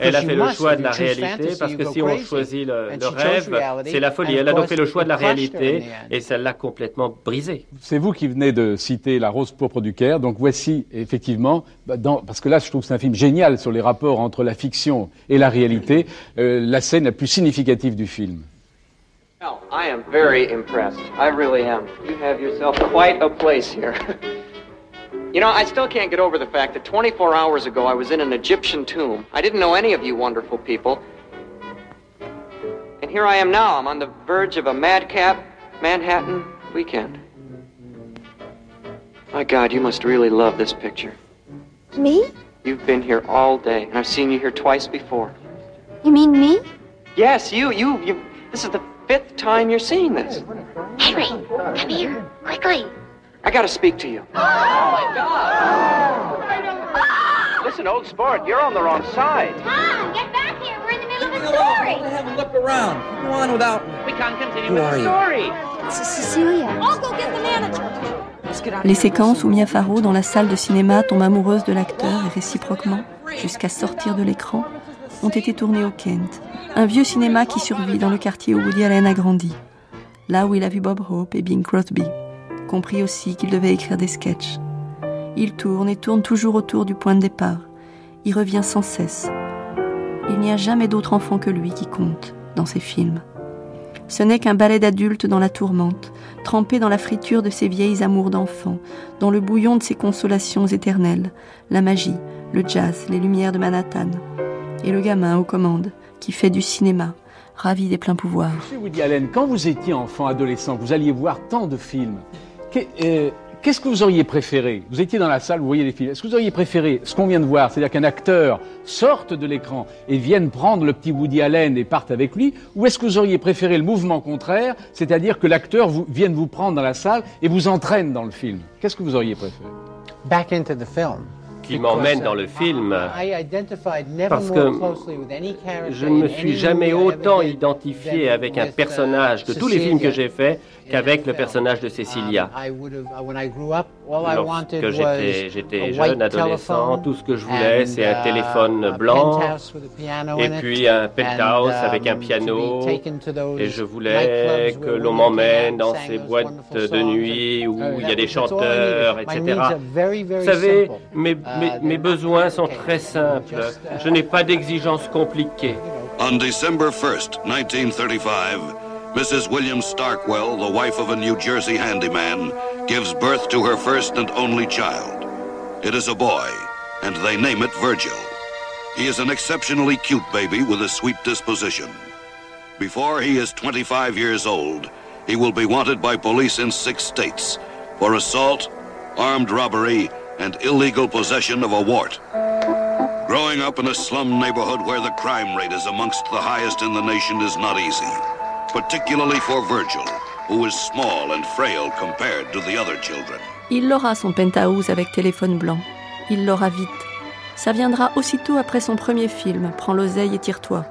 Elle a fait le choix de la réalité parce que si on choisit le, le rêve, c'est la folie. Elle a donc fait le choix de la réalité et ça l'a complètement brisé. C'est vous qui venez de citer la rose pour Caire. Donc voici effectivement, bah, dans, parce que là je trouve que c'est un film génial sur les rapports entre la fiction et la réalité, euh, la scène la plus significative du film. Well, I am very impressed. I really am. You have yourself quite a place here. you know, I still can't get over the fact that 24 hours ago I was in an Egyptian tomb. I didn't know any of you wonderful people. And here I am now. I'm on the verge of a madcap Manhattan weekend. My God, you must really love this picture. Me? You've been here all day, and I've seen you here twice before. You mean me? Yes, you, you, you. This is the fifth time you're seeing this. Henry, come here, quickly. I gotta speak to you. Oh, my God! Listen, old sport, you're on the wrong side. Tom, get back here. We're in the middle of a story. Have a look around. Go on without me. We can't continue Who with are the you? story. It's Cecilia. I'll go get the manager. Les séquences où Mia Farrow, dans la salle de cinéma, tombe amoureuse de l'acteur et réciproquement, jusqu'à sortir de l'écran, ont été tournées au Kent, un vieux cinéma qui survit dans le quartier où Woody Allen a grandi, là où il a vu Bob Hope et Bing Crosby, compris aussi qu'il devait écrire des sketchs. Il tourne et tourne toujours autour du point de départ. Il revient sans cesse. Il n'y a jamais d'autre enfant que lui qui compte dans ses films. Ce n'est qu'un ballet d'adultes dans la tourmente, trempé dans la friture de ses vieilles amours d'enfant, dans le bouillon de ses consolations éternelles, la magie, le jazz, les lumières de Manhattan. Et le gamin aux commandes, qui fait du cinéma, ravi des pleins pouvoirs. Monsieur Woody Allen, quand vous étiez enfant, adolescent, vous alliez voir tant de films. Euh, Qu'est-ce que vous auriez préféré Vous étiez dans la salle, vous voyez les films. Est-ce que vous auriez préféré ce qu'on vient de voir, c'est-à-dire qu'un acteur sorte de l'écran et vienne prendre le petit Woody Allen et parte avec lui Ou est-ce que vous auriez préféré le mouvement contraire, c'est-à-dire que l'acteur vienne vous prendre dans la salle et vous entraîne dans le film? Qu'est-ce que vous auriez préféré? Back into the film. Qui m'emmène dans le film. Identified never Parce que je ne me suis jamais autant identifié avec un uh, personnage de tous les films que j'ai faits qu'avec le film. personnage de Cecilia. Lorsque j'étais jeune, adolescent, tout ce que je voulais, c'est un uh, téléphone blanc et puis un penthouse avec un um, piano. Et je voulais que l'on m'emmène dans ces boîtes de nuit où Uh, il y a des chanteurs, etc. Vous savez, mes, Uh, mes, mes besoins sont très simples. Je n'ai pas d'exigences compliquées. On December 1st, 1935, Mrs. William Starkwell, the wife of a New Jersey handyman, gives birth to her first and only child. It is a boy, and they name it Virgil. He is an exceptionally cute baby with a sweet disposition. Before he is 25 years old, he will be wanted by police in six states for assault, armed robbery, and illegal possession of a wart. Growing up in a slum neighborhood where the crime rate is amongst the highest in the nation is not easy, particularly for Virgil, who is small and frail compared to the other children. Il l'aura son penthouse avec téléphone blanc. Il l'aura vite. Ça viendra aussitôt après son premier film, Prends l'oseille et tire-toi,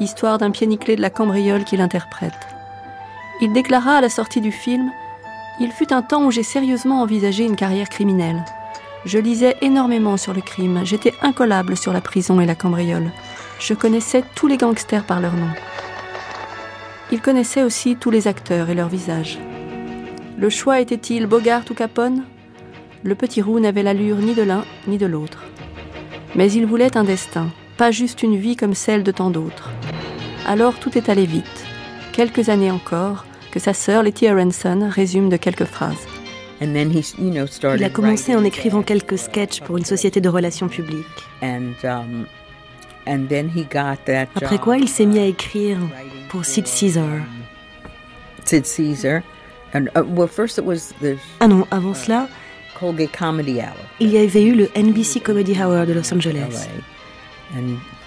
histoire d'un pied de la cambriole qu'il interprète. Il déclara à la sortie du film Il fut un temps où j'ai sérieusement envisagé une carrière criminelle. Je lisais énormément sur le crime, j'étais incollable sur la prison et la cambriole. Je connaissais tous les gangsters par leur nom. Il connaissait aussi tous les acteurs et leurs visages. Le choix était-il Bogart ou Capone? Le petit roux n'avait l'allure ni de l'un ni de l'autre. Mais il voulait un destin, pas juste une vie comme celle de tant d'autres. Alors tout est allé vite. Quelques années encore, que sa sœur Letty Aronson résume de quelques phrases. Il a commencé en écrivant quelques sketchs pour une société de relations publiques. Um, Après quoi, il s'est mis à écrire pour Sid Caesar. Sid Caesar. Uh, ah non, avant cela, il y avait eu le NBC Comedy Hour de Los Angeles.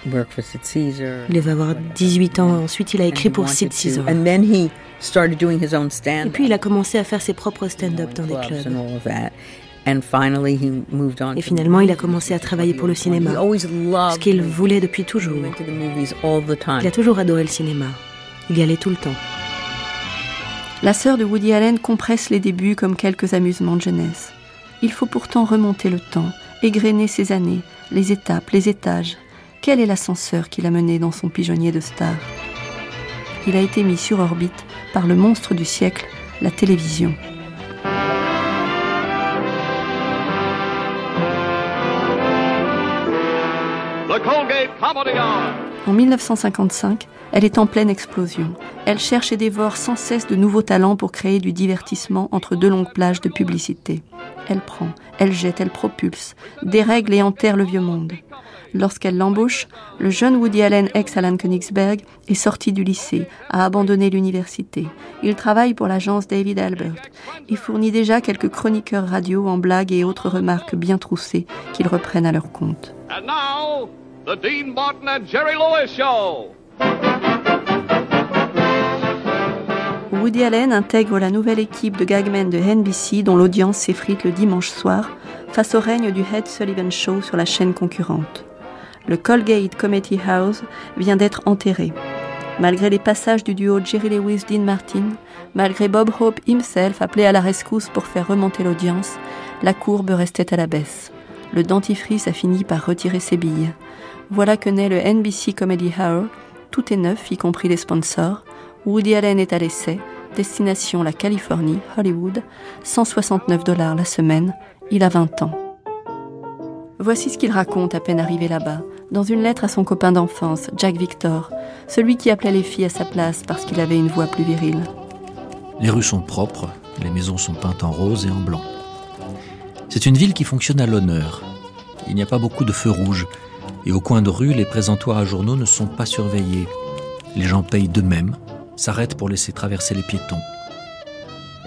Il devait avoir 18 ans. Ensuite, il a écrit pour Sid Caesar. Et puis, il a commencé à faire ses propres stand-up dans des clubs. Et finalement, il a commencé à travailler pour le cinéma, ce qu'il voulait depuis toujours. Il a toujours adoré le cinéma. Il y allait tout le temps. La sœur de Woody Allen compresse les débuts comme quelques amusements de jeunesse. Il faut pourtant remonter le temps, égrener ses années, les étapes, les étages. Quel est l'ascenseur qui l'a mené dans son pigeonnier de star? Il a été mis sur orbite par le monstre du siècle, la télévision. En 1955, elle est en pleine explosion. Elle cherche et dévore sans cesse de nouveaux talents pour créer du divertissement entre deux longues plages de publicité. Elle prend, elle jette, elle propulse, dérègle et enterre le vieux monde. Lorsqu'elle l'embauche, le jeune Woody Allen, ex-Alan Königsberg, est sorti du lycée, a abandonné l'université. Il travaille pour l'agence David Albert et fournit déjà quelques chroniqueurs radio en blagues et autres remarques bien troussées qu'ils reprennent à leur compte. The Dean Martin and Jerry Lewis Show. Woody Allen intègre la nouvelle équipe de gagmen de NBC dont l'audience s'effrite le dimanche soir face au règne du Head Sullivan Show sur la chaîne concurrente. Le Colgate Committee House vient d'être enterré. Malgré les passages du duo Jerry Lewis-Dean Martin, malgré Bob Hope himself appelé à la rescousse pour faire remonter l'audience, la courbe restait à la baisse. Le dentifrice a fini par retirer ses billes. Voilà que naît le NBC Comedy Hour. Tout est neuf, y compris les sponsors. Woody Allen est à l'essai. Destination la Californie, Hollywood. 169 dollars la semaine. Il a 20 ans. Voici ce qu'il raconte à peine arrivé là-bas, dans une lettre à son copain d'enfance, Jack Victor, celui qui appelait les filles à sa place parce qu'il avait une voix plus virile. Les rues sont propres, les maisons sont peintes en rose et en blanc. C'est une ville qui fonctionne à l'honneur. Il n'y a pas beaucoup de feux rouges, et au coin de rue, les présentoirs à journaux ne sont pas surveillés. Les gens payent d'eux-mêmes, s'arrêtent pour laisser traverser les piétons.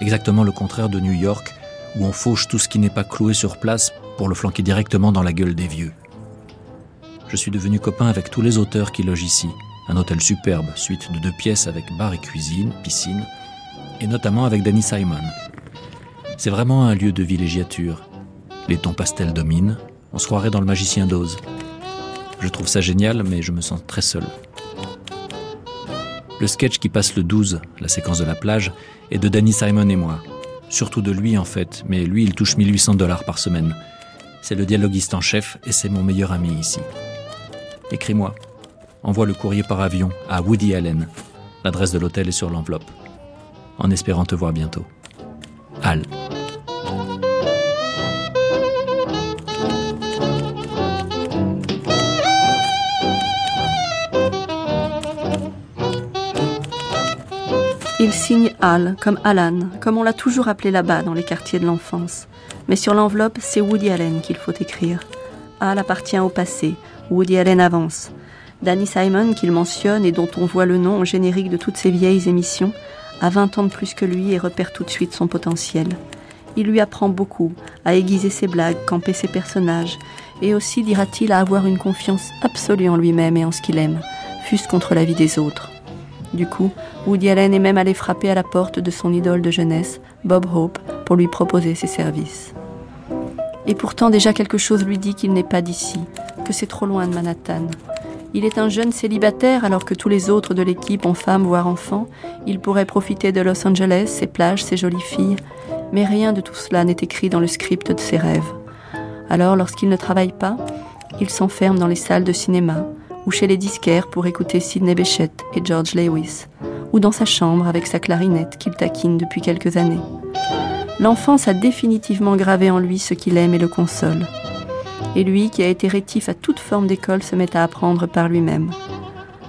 Exactement le contraire de New York, où on fauche tout ce qui n'est pas cloué sur place pour le flanquer directement dans la gueule des vieux. Je suis devenu copain avec tous les auteurs qui logent ici. Un hôtel superbe, suite de deux pièces avec bar et cuisine, piscine, et notamment avec Danny Simon. C'est vraiment un lieu de villégiature. Les tons pastels dominent, on se croirait dans le magicien d'Oz. Je trouve ça génial, mais je me sens très seul. Le sketch qui passe le 12, la séquence de la plage, est de Danny Simon et moi. Surtout de lui en fait, mais lui il touche 1800 dollars par semaine. C'est le dialoguiste en chef et c'est mon meilleur ami ici. Écris-moi. Envoie le courrier par avion à Woody Allen. L'adresse de l'hôtel est sur l'enveloppe. En espérant te voir bientôt. Al. Il signe Al, comme Alan, comme on l'a toujours appelé là-bas dans les quartiers de l'enfance. Mais sur l'enveloppe, c'est Woody Allen qu'il faut écrire. Al appartient au passé, Woody Allen avance. Danny Simon, qu'il mentionne et dont on voit le nom au générique de toutes ses vieilles émissions, a 20 ans de plus que lui et repère tout de suite son potentiel. Il lui apprend beaucoup, à aiguiser ses blagues, camper ses personnages, et aussi, dira-t-il, à avoir une confiance absolue en lui-même et en ce qu'il aime, fût-ce contre la vie des autres. Du coup, Woody Allen est même allé frapper à la porte de son idole de jeunesse, Bob Hope, pour lui proposer ses services. Et pourtant déjà quelque chose lui dit qu'il n'est pas d'ici, que c'est trop loin de Manhattan. Il est un jeune célibataire alors que tous les autres de l'équipe ont femme voire enfant. Il pourrait profiter de Los Angeles, ses plages, ses jolies filles. Mais rien de tout cela n'est écrit dans le script de ses rêves. Alors lorsqu'il ne travaille pas, il s'enferme dans les salles de cinéma, ou chez les disquaires pour écouter Sidney Bechet et George Lewis, ou dans sa chambre avec sa clarinette qu'il taquine depuis quelques années. L'enfance a définitivement gravé en lui ce qu'il aime et le console. Et lui, qui a été rétif à toute forme d'école, se met à apprendre par lui-même.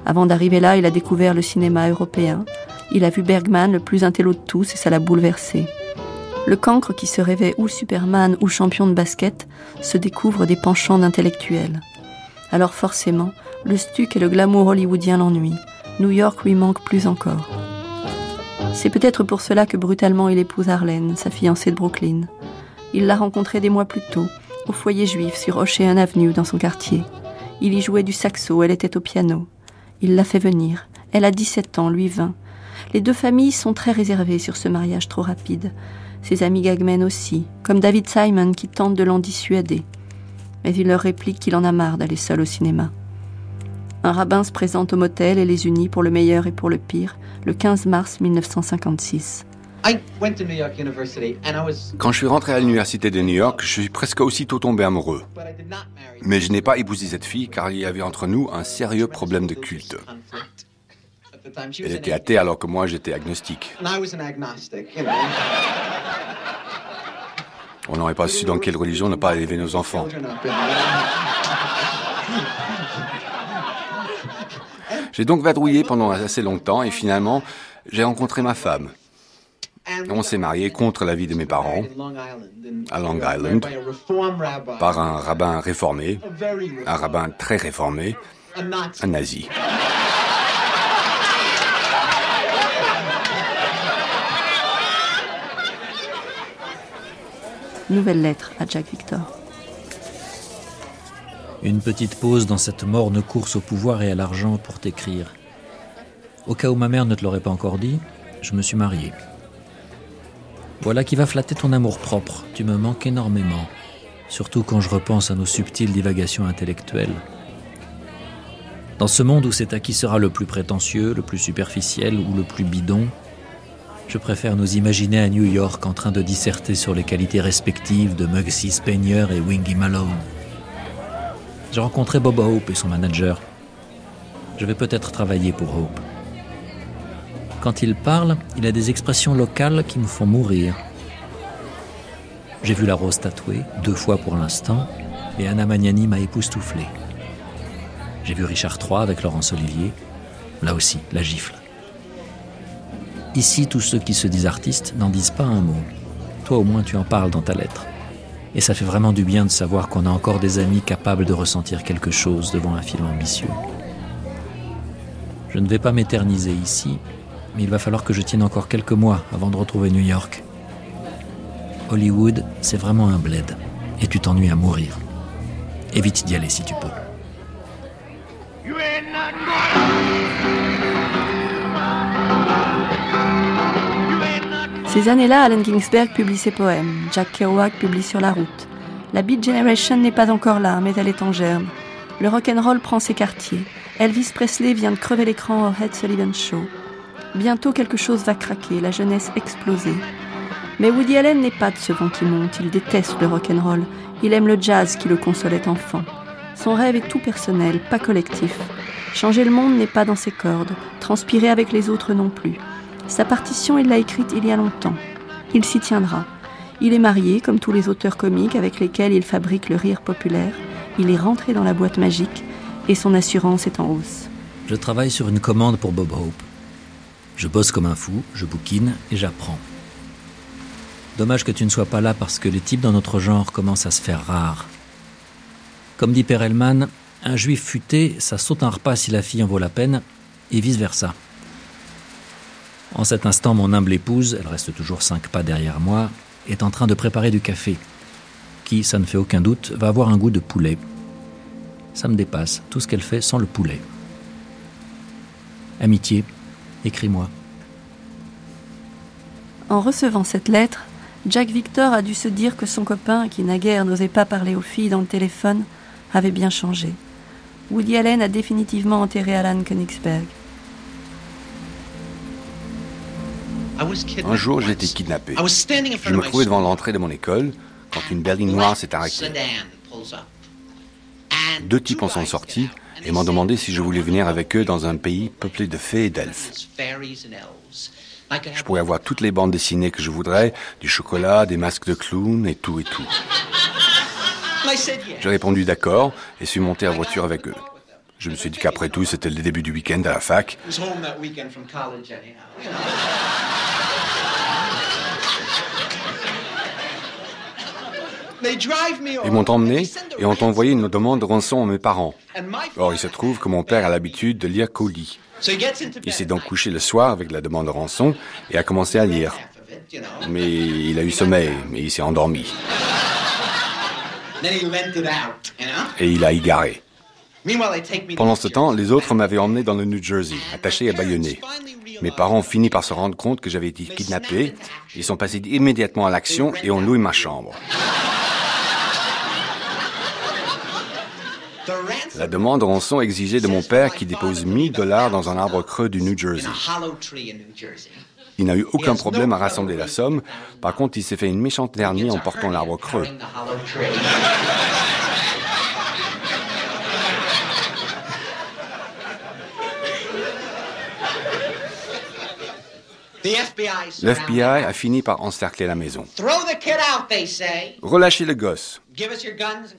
Avant d'arriver là, il a découvert le cinéma européen. Il a vu Bergman, le plus intello de tous, et ça l'a bouleversé. Le cancre qui se rêvait ou Superman ou champion de basket se découvre des penchants d'intellectuels. Alors forcément, le stuc et le glamour hollywoodien l'ennuient. New York lui manque plus encore. C'est peut-être pour cela que brutalement il épouse Arlene, sa fiancée de Brooklyn. Il l'a rencontrée des mois plus tôt, au foyer juif sur Ocean Avenue dans son quartier. Il y jouait du saxo, elle était au piano. Il l'a fait venir. Elle a 17 ans, lui 20. Les deux familles sont très réservées sur ce mariage trop rapide. Ses amis Gagmen aussi, comme David Simon qui tente de l'en dissuader. Mais il leur réplique qu'il en a marre d'aller seul au cinéma. Un rabbin se présente au motel et les unit pour le meilleur et pour le pire, le 15 mars 1956. Quand je suis rentré à l'université de New York, je suis presque aussitôt tombé amoureux. Mais je n'ai pas épousé cette fille car il y avait entre nous un sérieux problème de culte. Elle était athée alors que moi j'étais agnostique. On n'aurait pas su dans quelle religion ne pas élever nos enfants. J'ai donc vadrouillé pendant assez longtemps et finalement, j'ai rencontré ma femme. On s'est marié contre l'avis de mes parents à Long Island par un rabbin réformé, un rabbin très réformé, un nazi. Nouvelle lettre à Jack Victor. Une petite pause dans cette morne course au pouvoir et à l'argent pour t'écrire. Au cas où ma mère ne te l'aurait pas encore dit, je me suis marié. Voilà qui va flatter ton amour-propre. Tu me manques énormément. Surtout quand je repense à nos subtiles divagations intellectuelles. Dans ce monde où c'est à qui sera le plus prétentieux, le plus superficiel ou le plus bidon, je préfère nous imaginer à New York en train de disserter sur les qualités respectives de Muggsy Spanier et Wingy Malone. J'ai rencontré Bob Hope et son manager. Je vais peut-être travailler pour Hope. Quand il parle, il a des expressions locales qui me font mourir. J'ai vu la rose tatouée, deux fois pour l'instant, et Anna Magnani m'a époustouflé. J'ai vu Richard III avec Laurence Olivier, là aussi, la gifle. Ici, tous ceux qui se disent artistes n'en disent pas un mot. Toi au moins tu en parles dans ta lettre. Et ça fait vraiment du bien de savoir qu'on a encore des amis capables de ressentir quelque chose devant un film ambitieux. Je ne vais pas m'éterniser ici, mais il va falloir que je tienne encore quelques mois avant de retrouver New York. Hollywood, c'est vraiment un bled, et tu t'ennuies à mourir. Évite d'y aller si tu peux. Ces années-là, Allen Ginsberg publie ses poèmes, Jack Kerouac publie Sur la route. La Beat Generation n'est pas encore là, mais elle est en germe. Le rock'n'roll prend ses quartiers. Elvis Presley vient de crever l'écran au Head Sullivan Show. Bientôt quelque chose va craquer, la jeunesse exploser. Mais Woody Allen n'est pas de ce vent qui monte, il déteste le rock'n'roll. Il aime le jazz qui le consolait enfant. Son rêve est tout personnel, pas collectif. Changer le monde n'est pas dans ses cordes, transpirer avec les autres non plus. Sa partition, il l'a écrite il y a longtemps. Il s'y tiendra. Il est marié, comme tous les auteurs comiques avec lesquels il fabrique le rire populaire. Il est rentré dans la boîte magique et son assurance est en hausse. Je travaille sur une commande pour Bob Hope. Je bosse comme un fou, je bouquine et j'apprends. Dommage que tu ne sois pas là parce que les types dans notre genre commencent à se faire rares. Comme dit Perelman, un juif futé, ça saute un repas si la fille en vaut la peine, et vice-versa. En cet instant, mon humble épouse, elle reste toujours cinq pas derrière moi, est en train de préparer du café, qui, ça ne fait aucun doute, va avoir un goût de poulet. Ça me dépasse, tout ce qu'elle fait sans le poulet. Amitié, écris-moi. En recevant cette lettre, Jack Victor a dû se dire que son copain, qui naguère n'osait pas parler aux filles dans le téléphone, avait bien changé. Woody Allen a définitivement enterré Alan Königsberg. Un jour, j'ai été kidnappé. Je me trouvais devant l'entrée de mon école quand une berline noire s'est arrêtée. Deux types en sont sortis et m'ont demandé si je voulais venir avec eux dans un pays peuplé de fées et d'elfes. Je pourrais avoir toutes les bandes dessinées que je voudrais, du chocolat, des masques de clown et tout et tout. J'ai répondu d'accord et suis monté en voiture avec eux. Je me suis dit qu'après tout, c'était le début du week-end à la fac. Ils m'ont emmené et ont envoyé une demande de rançon à mes parents. Or, il se trouve que mon père a l'habitude de lire qu'au lit. Il s'est donc couché le soir avec la demande de rançon et a commencé à lire. Mais il a eu sommeil et il s'est endormi. Et il a égaré. Pendant ce temps, les autres m'avaient emmené dans le New Jersey, attaché et bâillonné. Mes parents ont fini par se rendre compte que j'avais été kidnappé. Ils sont passés immédiatement à l'action et ont loué ma chambre. La demande de rançon exigeait de mon père qu'il dépose 1000 dollars dans un arbre creux du New Jersey. Il n'a eu aucun problème à rassembler la somme. Par contre, il s'est fait une méchante dernière en portant l'arbre creux. Le FBI a fini par encercler la maison. Relâchez le gosse.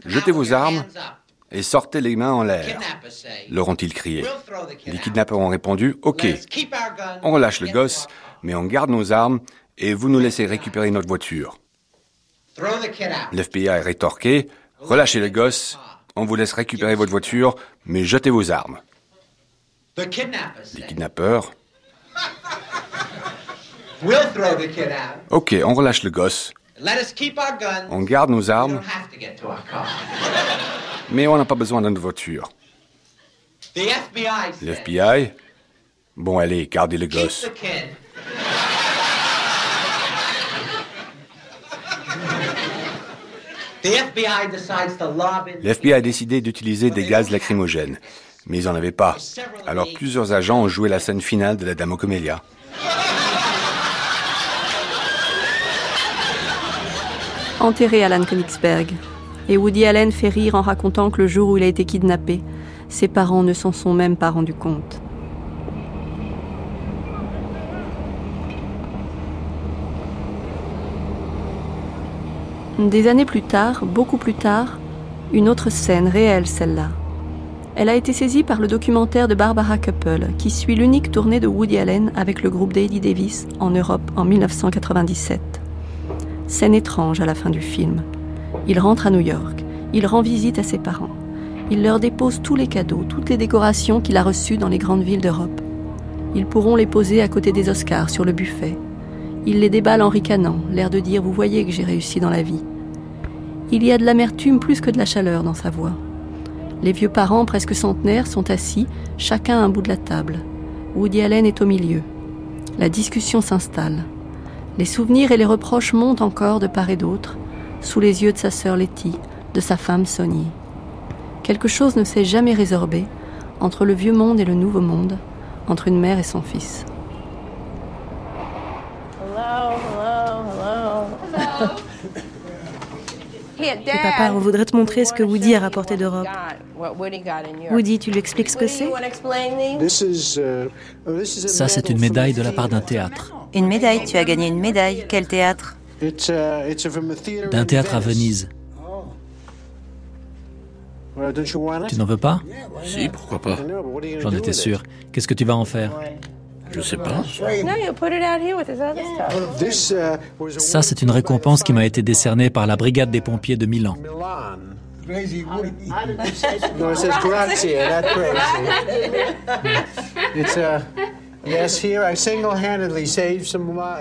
Jetez vos armes et sortez les mains en l'air, leur ont-ils crié? Les kidnappeurs ont répondu, OK, on relâche le gosse, mais on garde nos armes et vous nous laissez récupérer notre voiture. L'FBI a rétorqué, relâchez le gosse, on vous laisse récupérer votre voiture, mais jetez vos armes. Les kidnappeurs. OK, on relâche le gosse. On garde nos armes mais on n'a pas besoin d'une voiture. L'FBI Bon, allez, gardez le gosse. L'FBI a décidé d'utiliser des gaz lacrymogènes, mais ils n'en avaient pas. Alors plusieurs agents ont joué la scène finale de la Dame aux Comélias. Enterré Alan Königsberg, et Woody Allen fait rire en racontant que le jour où il a été kidnappé, ses parents ne s'en sont même pas rendus compte. Des années plus tard, beaucoup plus tard, une autre scène réelle, celle-là. Elle a été saisie par le documentaire de Barbara Couple, qui suit l'unique tournée de Woody Allen avec le groupe Daily Davis en Europe en 1997. Scène étrange à la fin du film. Il rentre à New York. Il rend visite à ses parents. Il leur dépose tous les cadeaux, toutes les décorations qu'il a reçues dans les grandes villes d'Europe. Ils pourront les poser à côté des Oscars sur le buffet. Il les déballe en ricanant, l'air de dire Vous voyez que j'ai réussi dans la vie. Il y a de l'amertume plus que de la chaleur dans sa voix. Les vieux parents, presque centenaires, sont assis, chacun à un bout de la table. Woody Allen est au milieu. La discussion s'installe. Les souvenirs et les reproches montent encore de part et d'autre sous les yeux de sa sœur Letty, de sa femme Sonny. Quelque chose ne s'est jamais résorbé entre le vieux monde et le nouveau monde, entre une mère et son fils. papa, on voudrait te montrer ce que Woody a rapporté d'Europe. Woody, tu lui expliques ce que c'est? Ça, c'est une médaille de la part d'un théâtre. Une médaille Tu as gagné une médaille. Quel théâtre Uh, D'un théâtre à Venise. Tu n'en veux pas? Si, pourquoi pas. J'en étais sûr. Qu'est-ce que tu vas en faire? Je sais pas. Ça, c'est une récompense qui m'a été décernée par la brigade des pompiers de Milan.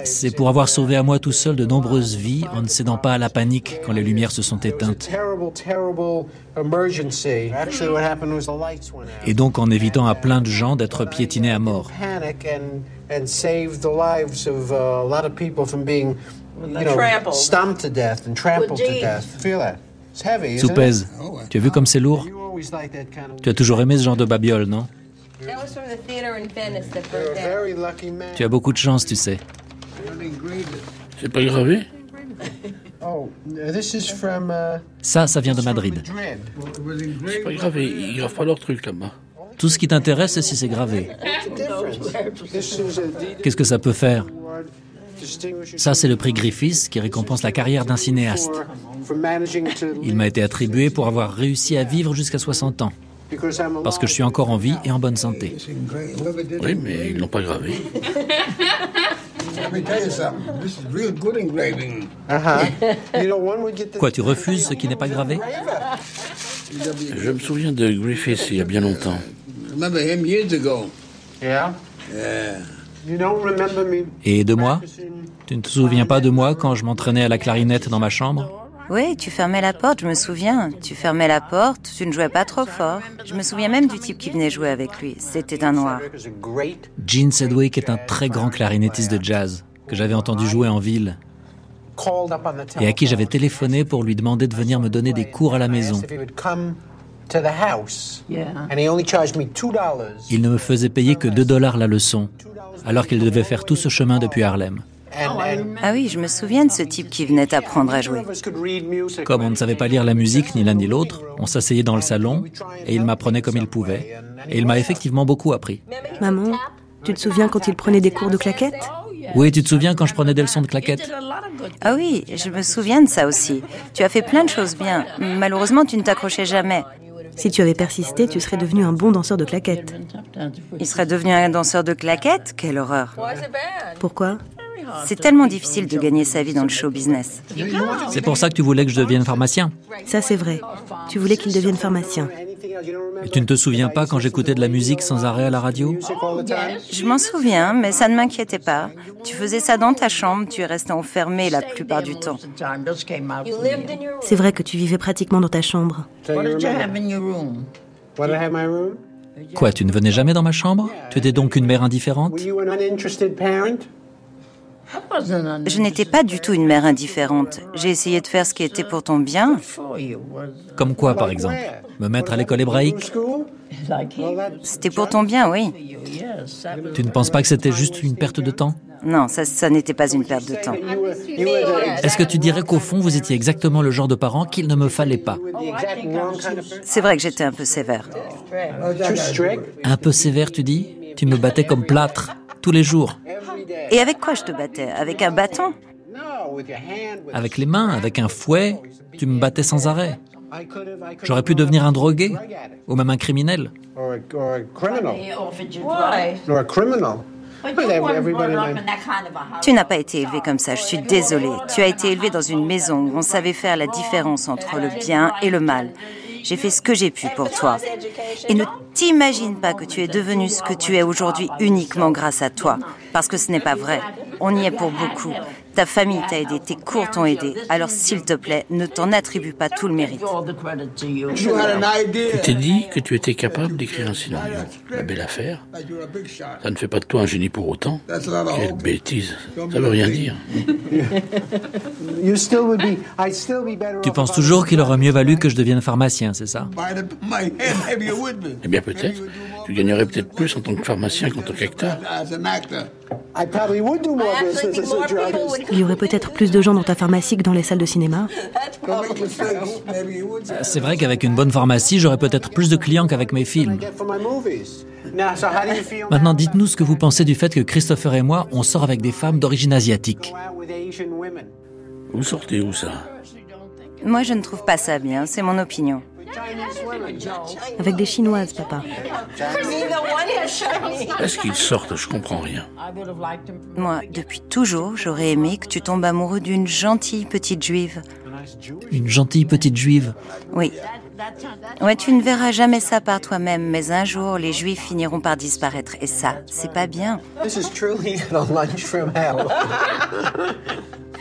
C'est pour avoir sauvé à moi tout seul de nombreuses vies en ne cédant pas à la panique quand les lumières se sont éteintes. Et donc en évitant à plein de gens d'être piétinés à mort. Soupez, tu as vu comme c'est lourd? Tu as toujours aimé ce genre de babiole, non? Tu as beaucoup de chance, tu sais. C'est pas gravé Oh, this is from. Uh, Ça, ça vient de Madrid. C'est pas grave, ils gravent pas leur truc là-bas. Tout ce qui t'intéresse, c'est si c'est gravé. Qu'est-ce que ça peut faire? Ça, c'est le prix Griffiths qui récompense la carrière d'un cinéaste. Il m'a été attribué pour avoir réussi à vivre jusqu'à 60 ans. Parce que je suis encore en vie et en bonne santé. Oui, mais ils l'ont pas gravé. Quoi, tu refuses ce qui n'est pas gravé? Je me souviens de Griffiths il y a bien longtemps. Et de moi? Tu ne te souviens pas de moi quand je m'entraînais à la clarinette dans ma chambre? Oui, tu fermais la porte, je me souviens. Tu fermais la porte, tu ne jouais pas trop fort. Je me souviens même du type qui venait jouer avec lui. C'était un noir. Gene Sedgwick est un très grand clarinettiste de jazz que j'avais entendu jouer en ville et à qui j'avais téléphoné pour lui demander de venir me donner des cours à la maison. Il ne me faisait payer que 2 dollars la leçon, alors qu'il devait faire tout ce chemin depuis Harlem. Ah oui, je me souviens de ce type qui venait apprendre à jouer. Comme on ne savait pas lire la musique ni l'un ni l'autre, on s'asseyait dans le salon et il m'apprenait comme il pouvait. Et il m'a effectivement beaucoup appris. Maman, tu te souviens quand il prenait des cours de claquettes? Oui, tu te souviens quand je prenais des leçons de claquettes? Ah oui, je me souviens de ça aussi. Tu as fait plein de choses bien. Malheureusement, tu ne t'accrochais jamais. Si tu avais persisté, tu serais devenu un bon danseur de claquettes. Il serait devenu un danseur de claquettes? Quelle horreur. Pourquoi? C'est tellement difficile de gagner sa vie dans le show business. C'est pour ça que tu voulais que je devienne pharmacien Ça, c'est vrai. Tu voulais qu'il devienne pharmacien. Et tu ne te souviens pas quand j'écoutais de la musique sans arrêt à la radio? Je m'en souviens, mais ça ne m'inquiétait pas. Tu faisais ça dans ta chambre, tu es resté enfermé la plupart du temps. C'est vrai que tu vivais pratiquement dans ta chambre. Quoi, tu ne venais jamais dans ma chambre? Tu étais donc une mère indifférente? Je n'étais pas du tout une mère indifférente. J'ai essayé de faire ce qui était pour ton bien. Comme quoi, par exemple Me mettre à l'école hébraïque C'était pour ton bien, oui. Tu ne penses pas que c'était juste une perte de temps? Non, ça, ça n'était pas une perte de temps. Est-ce que tu dirais qu'au fond, vous étiez exactement le genre de parent qu'il ne me fallait pas? C'est vrai que j'étais un peu sévère. Un peu sévère, tu dis? Tu me battais comme plâtre, tous les jours. Et avec quoi je te battais? Avec un bâton? Avec les mains, avec un fouet, tu me battais sans arrêt. J'aurais pu devenir un drogué, ou même un criminel. Tu n'as pas été élevé comme ça, je suis désolée. Tu as été élevé dans une maison où on savait faire la différence entre le bien et le mal. J'ai fait ce que j'ai pu pour toi. Et ne t'imagine pas que tu es devenu ce que tu es aujourd'hui uniquement grâce à toi. Parce que ce n'est pas vrai. On y est pour beaucoup. Ta famille t'a aidé, tes cours t'ont aidé. Alors s'il te plaît, ne t'en attribue pas tout le mérite. Tu t'es dit que tu étais capable d'écrire un scénario. La belle affaire. Ça ne fait pas de toi un génie pour autant. Quelle bêtise. Ça veut rien dire. Tu penses toujours qu'il aurait mieux valu que je devienne pharmacien, c'est ça? Eh bien peut-être. Tu gagnerais peut-être plus en tant que pharmacien qu'en tant qu'acteur. Il y aurait peut-être plus de gens dans ta pharmacie que dans les salles de cinéma. C'est vrai qu'avec une bonne pharmacie, j'aurais peut-être plus de clients qu'avec mes films. Maintenant, dites-nous ce que vous pensez du fait que Christopher et moi, on sort avec des femmes d'origine asiatique. Vous sortez où ça? Moi, je ne trouve pas ça bien, c'est mon opinion. Avec des chinoises, papa. Est-ce qu'ils sortent Je comprends rien. Moi, depuis toujours, j'aurais aimé que tu tombes amoureux d'une gentille petite juive. Une gentille petite juive Oui. Ouais, tu ne verras jamais ça par toi-même, mais un jour, les juifs finiront par disparaître. Et ça, c'est pas bien.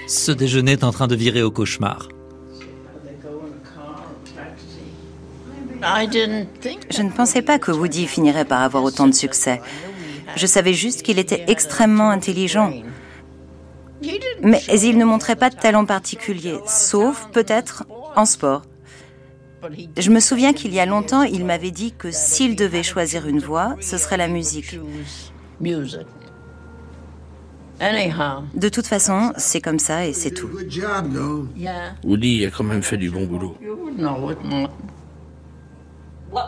Ce déjeuner est en train de virer au cauchemar. Je ne pensais pas que Woody finirait par avoir autant de succès. Je savais juste qu'il était extrêmement intelligent. Mais il ne montrait pas de talent particulier, sauf peut-être en sport. Je me souviens qu'il y a longtemps, il m'avait dit que s'il devait choisir une voie, ce serait la musique. De toute façon, c'est comme ça et c'est tout. Woody a quand même fait du bon boulot.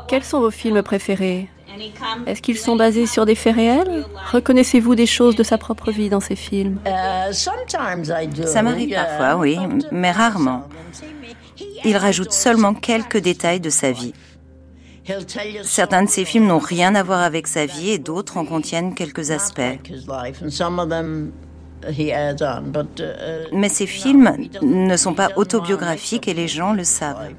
Quels sont vos films préférés Est-ce qu'ils sont basés sur des faits réels Reconnaissez-vous des choses de sa propre vie dans ces films Ça m'arrive parfois, oui, mais rarement. Il rajoute seulement quelques détails de sa vie. Certains de ses films n'ont rien à voir avec sa vie et d'autres en contiennent quelques aspects. Mais ces films ne sont pas autobiographiques et les gens le savent.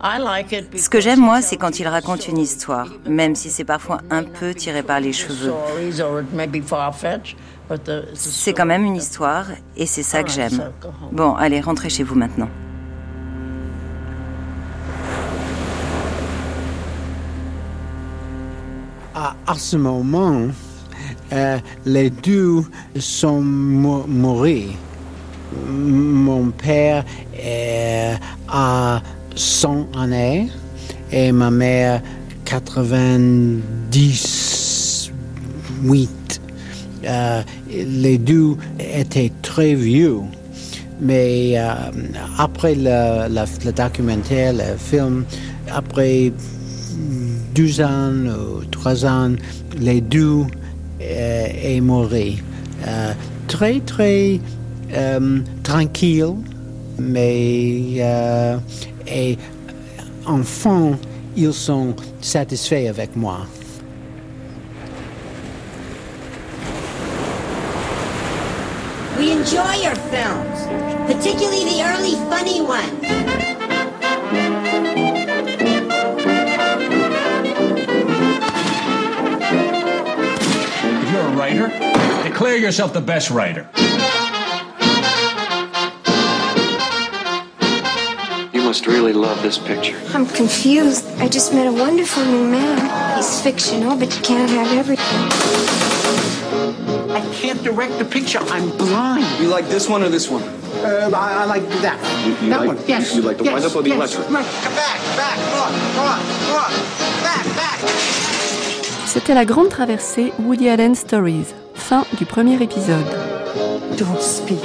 Ce que j'aime, moi, c'est quand il raconte une histoire, même si c'est parfois un peu tiré par les cheveux. C'est quand même une histoire et c'est ça que j'aime. Bon, allez, rentrez chez vous maintenant. À, ce moment, euh, les deux sont morts. Mon père a 100 années et ma mère 98. Euh, les deux étaient très vieux. Mais euh, après le, documentaire, le film, après deux ans ou trois ans, les deux euh, est mort. Euh, très, très tranquille, mais et euh, enfin, ils sont satisfaits avec moi. We enjoy your films, particularly the early funny ones. If you're a writer, declare yourself the best writer. Must really love this picture. I'm confused. I just met a wonderful new man. He's fictional, but you can't have everything. I can't direct the picture. I'm blind. You like this one or this one? Uh, I, I like that. You, you that like, one. Yes. You, you like the yes. wind up or the yes. electric? Right. Come back, back, come on, come on, come on. Back, back. C'était la grande traversée Woody Allen Stories. Fin du premier épisode. Don't speak.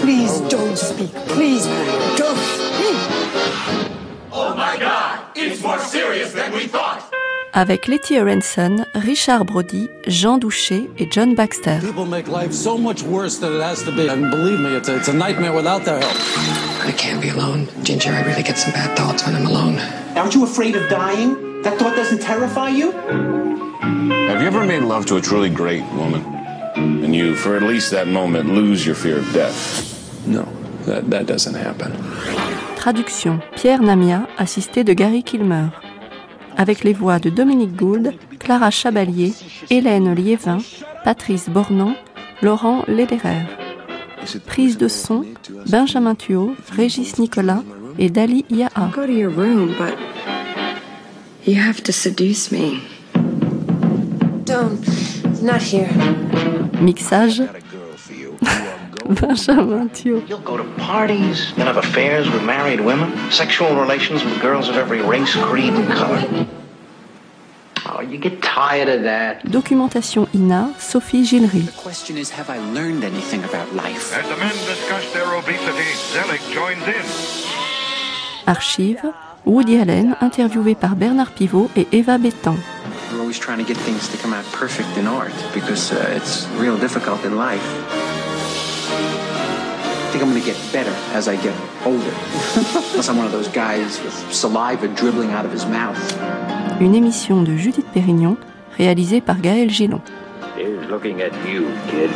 Please don't speak. Please don't more serious than we thought. Avec Letty Aronson, Richard Brody, Jean Douché et John Baxter. People make life so much worse than it has to be. And believe me, it's a, it's a nightmare without their help. I can't be alone. Ginger, I really get some bad thoughts when I'm alone. Aren't you afraid of dying? That thought doesn't terrify you? Have you ever made love to a truly great woman? And you, for at least that moment, lose your fear of death? No, that, that doesn't happen. Traduction Pierre Namia, assisté de Gary Kilmer. Avec les voix de Dominique Gould, Clara Chabalier, Hélène Liévin, Patrice Bornand, Laurent Lederer. Prise de son Benjamin Thuot, Régis Nicolas et Dali Yaha. Go to your room, but you have to seduce me. Don't. Not here. Mixage Benjamin Thuot. You'll go to parties, you'll have affairs with married women, sexual relations with girls of every race, creed, and color. Oh, you get tired of that. Documentation INA, Sophie Gillery. The question is, have I learned anything about life? As the men discuss their obesity, Zelig joins in. Archive Woody Allen, interviewé par Bernard Pivot et Eva Bétan. We're always trying to get things to come out perfect in art because uh, it's real difficult in life. I think I'm going to get better as I get older. Unless I'm one of those guys with saliva dribbling out of his mouth. Une émission de Judith Pérignon, réalisée par Gaël Gillon. Here's looking at you, kid.